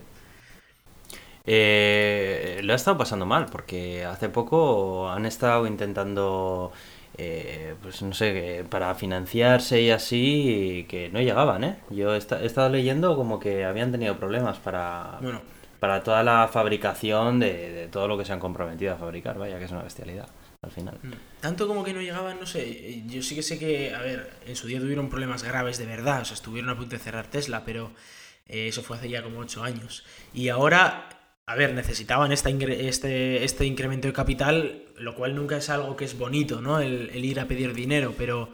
Eh, lo ha estado pasando mal porque hace poco han estado intentando, eh, pues no sé, para financiarse y así, y que no llegaban, ¿eh? Yo he, esta- he estado leyendo como que habían tenido problemas para, Bueno, para toda la fabricación de, de todo lo que se han comprometido a fabricar, vaya que es una bestialidad al final. tanto como que no llegaban, no sé. eh, Yo sí que sé que, a ver, en su día tuvieron problemas graves de verdad, o sea, estuvieron a punto de cerrar Tesla, pero eh, eso fue hace ya como 8 años. Y ahora, a ver, necesitaban esta ingre- este, este incremento de capital, lo cual nunca es algo que es bonito, ¿no? El, el ir a pedir dinero, pero,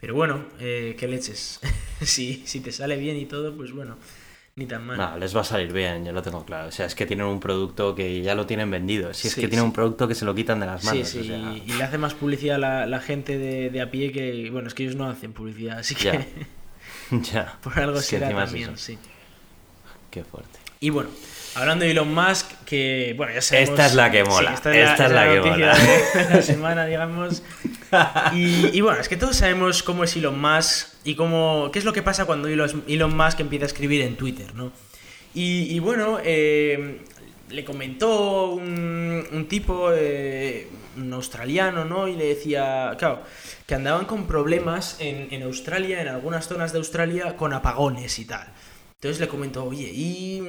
pero bueno, eh, qué leches. [LAUGHS] si, si te sale bien y todo, pues bueno, ni tan mal. No, les va a salir bien, yo lo tengo claro. O sea, es que tienen un producto que ya lo tienen vendido. Si es Sí, que tienen un producto que se lo quitan de las manos. Sí, sí, o sea, y, y le hace más publicidad a la, la gente de, de a pie que, bueno, es que ellos no hacen publicidad, así que Ya. [LAUGHS] [LAUGHS] ya. por algo Es será es también, eso. sí. Qué fuerte. Y bueno, hablando de Elon Musk, que bueno, ya sabemos... Esta es la que mola, esta esta es la que noticia mola. de la [LAUGHS] semana, digamos. [LAUGHS] Y, y bueno, es que todos sabemos cómo es Elon Musk y cómo, qué es lo que pasa cuando Elon Elon Musk empieza a escribir en Twitter, ¿no? Y, y bueno, eh, le comentó un, un tipo, eh, un australiano, ¿no? Y le decía, claro, que andaban con problemas en, en Australia, en algunas zonas de Australia, con apagones y tal. Entonces le comentó, oye, y,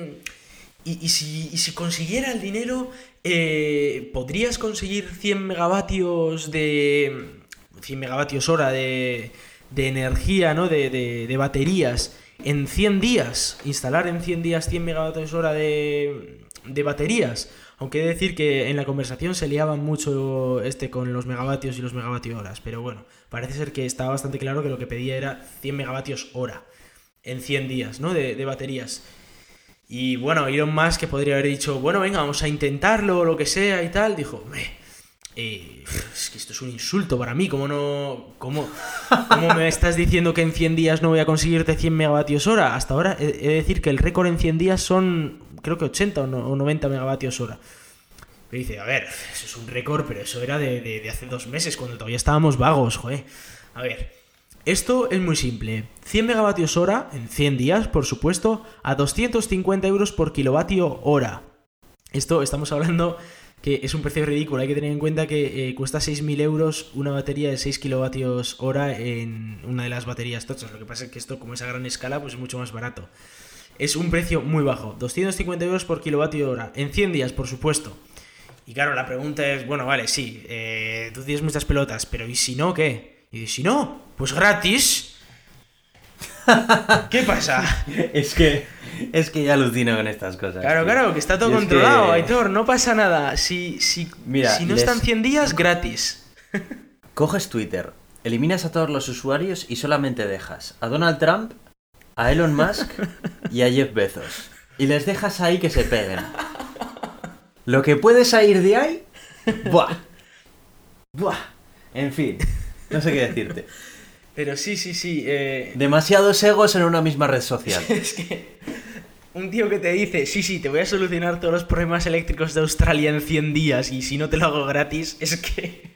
y, si, y si consiguiera el dinero, eh, ¿podrías conseguir 100 megavatios de... 100 megavatios hora de, de energía, ¿no? De, de, baterías en 100 días. Instalar en 100 días 100 megavatios hora de, de baterías. Aunque he de decir que en la conversación se liaban mucho este con los megavatios y los megavatios horas. Pero bueno, parece ser que estaba bastante claro que lo que pedía era 100 megavatios hora en 100 días, ¿no? De baterías. Y bueno, Elon Musk que podría haber dicho, bueno, venga, vamos a intentarlo o lo que sea y tal, dijo, eh, es que esto es un insulto para mí, ¿cómo no, cómo, me estás diciendo que en 100 días no voy a conseguirte 100 megavatios hora? Hasta ahora he, de decir que el récord en 100 días son, creo que 80 o, no- o 90 megavatios hora. Pero dice, a ver, eso es un récord, pero eso era de, de- de hace dos meses, cuando todavía estábamos vagos, joder. A ver, esto es muy simple. 100 megavatios hora, en 100 días, por supuesto, a 250 euros por kilovatio hora. Esto estamos hablando que es un precio ridículo. Hay que tener en cuenta que eh, cuesta 6.000 euros una batería de 6 kilovatios hora en una de las baterías tochas. Lo que pasa es que esto, como es a gran escala, pues es mucho más barato. Es un precio muy bajo. 250 euros por kilovatio hora. En 100 días, por supuesto. Y claro, la pregunta es, bueno, vale, sí, eh, tú tienes muchas pelotas, pero ¿y si no qué? Y si no, pues gratis. [LAUGHS] ¿Qué pasa? Es que, es que ya alucino con estas cosas. Claro, tío. claro, que está todo Y es controlado, que- Aitor, no pasa nada. Si, si, Mira, si no les- están 100 días, gratis. [LAUGHS] Coges Twitter, eliminas a todos los usuarios y solamente dejas a Donald Trump, a Elon Musk y a Jeff Bezos. Y les dejas ahí que se peguen. Lo que puedes salir de ahí, ¡buah! ¡buah! En fin, no sé qué decirte. Pero sí, sí, sí. eh, Demasiados egos en una misma red social. [LAUGHS] Es que un tío que te dice, sí, sí, te voy a solucionar todos los problemas eléctricos de Australia en 100 días y si no te lo hago gratis, [LAUGHS] es que...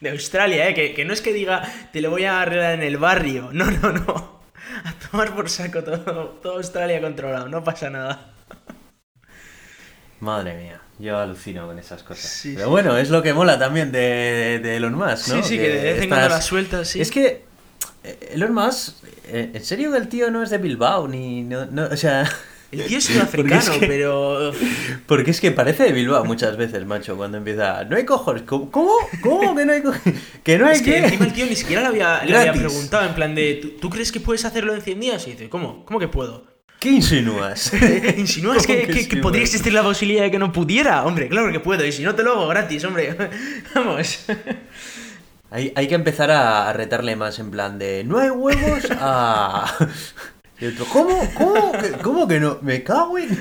De Australia, ¿eh? Que, que no es que diga, te lo voy a arreglar en el barrio. No, no, no. A tomar por saco todo, todo Australia controlado, no pasa nada. Madre mía, yo alucino con esas cosas. Sí, Pero sí. bueno, es lo que mola también de, de Elon Musk, ¿no? Sí, sí, que de vez en cuando las sueltas, sí. Es que eh, Elon Musk, eh, en serio que el tío no es de Bilbao, ni... No, no, o sea... [LAUGHS] El tío es sudafricano, [LAUGHS] es que- pero... [LAUGHS] Porque es que parece de Bilbao muchas veces, macho, cuando empieza... No hay cojones. ¿Cómo? ¿Cómo, ¿Cómo que no hay cojones? ¿Que no hay Es que encima el tío ni siquiera le había, le había preguntado, en plan de, ¿tú, tú crees que puedes hacerlo en 100 días? Y dice, ¿cómo? ¿Cómo que puedo? ¿Qué insinúas? [LAUGHS] ¿Insinúas ¿Cómo que, que que- podría existir la posibilidad de que no pudiera? Hombre, claro que puedo, y si no te lo hago gratis, hombre. [LAUGHS] Vamos. Hay, hay que empezar a, a retarle más en plan de... No hay huevos a... [LAUGHS] Y otro, ¿cómo? ¿Cómo? que- ¿Cómo que no? ¿Me cago en...? [LAUGHS]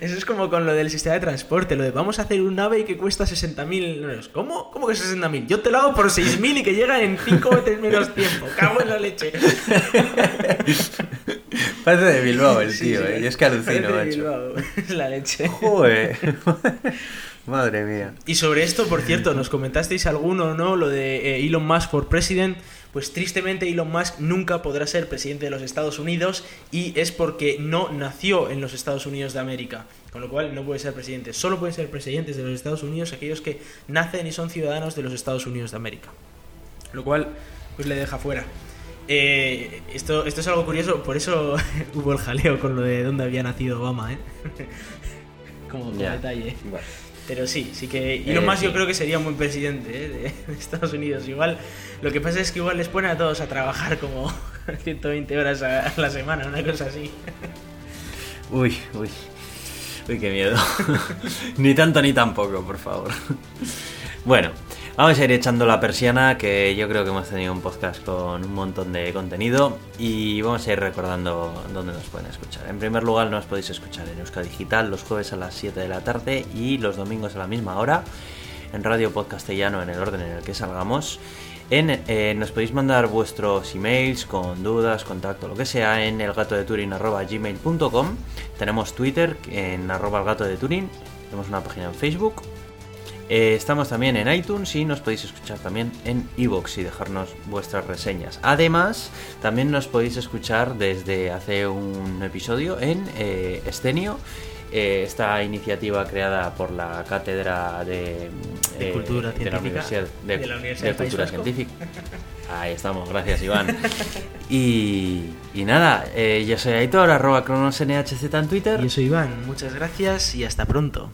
Eso es como con lo del sistema de transporte, lo de vamos a hacer un ave que cuesta 60.000 euros. ¿Cómo? ¿Cómo que 60.000? Yo te lo hago por 6.000 y que llega en 5 veces menos tiempo. Cago en la leche. [LAUGHS] Parece de Bilbao el Sí, tío, sí, eh. Y es que alucino, parece de macho. Bilbao. Es la leche. Joder. [LAUGHS] Madre mía. Y sobre esto, por cierto, nos comentasteis alguno o no lo de eh, Elon Musk for President. Pues tristemente Elon Musk nunca podrá ser presidente de los Estados Unidos y es porque no nació en los Estados Unidos de América. Con lo cual no puede ser presidente. Solo pueden ser presidentes de los Estados Unidos aquellos que nacen y son ciudadanos de los Estados Unidos de América. Lo cual pues le deja fuera. Eh, esto, esto es algo curioso, por eso [LAUGHS] hubo el jaleo con lo de dónde había nacido Obama, ¿eh? [LAUGHS] como, Ya. detalle. Bueno. Pero sí, sí que Elon Eh, Musk yo sí. creo que sería un buen presidente ¿eh? de, [LAUGHS] de Estados Unidos. Igual, lo que pasa es que igual les pone a todos a trabajar como [LAUGHS] 120 horas a, a la semana, una cosa así. [LAUGHS] Uy, uy. Uy, qué miedo. ni tanto ni tampoco, por favor. bueno, vamos a ir echando la persiana, que yo creo que hemos tenido un podcast con un montón de contenido y vamos a ir recordando dónde nos pueden escuchar. En primer lugar, nos podéis escuchar en Euskadi Digital los jueves a las 7 de la tarde y los domingos a la misma hora en Radio Podcastellano en el orden en el que salgamos. En, eh, nos podéis mandar vuestros emails con dudas, contacto, lo que sea en elgatodeturin.gmail.com Tenemos Twitter en arroba el gato de Turing. Tenemos una página en Facebook. Eh, estamos también en iTunes y nos podéis escuchar también en iVoox y dejarnos vuestras reseñas. Además, también nos podéis escuchar desde hace un episodio en eh, Estenio. eh, esta iniciativa creada por la Cátedra de, De eh, Cultura de la Científica Universidad de, de la Universidad de del País Cultura Vasco. Científica. Ahí estamos, gracias Iván. Y, y nada, yo soy Aitor, arroba cronosnhz en Twitter. Yo soy Iván, muchas gracias y hasta pronto.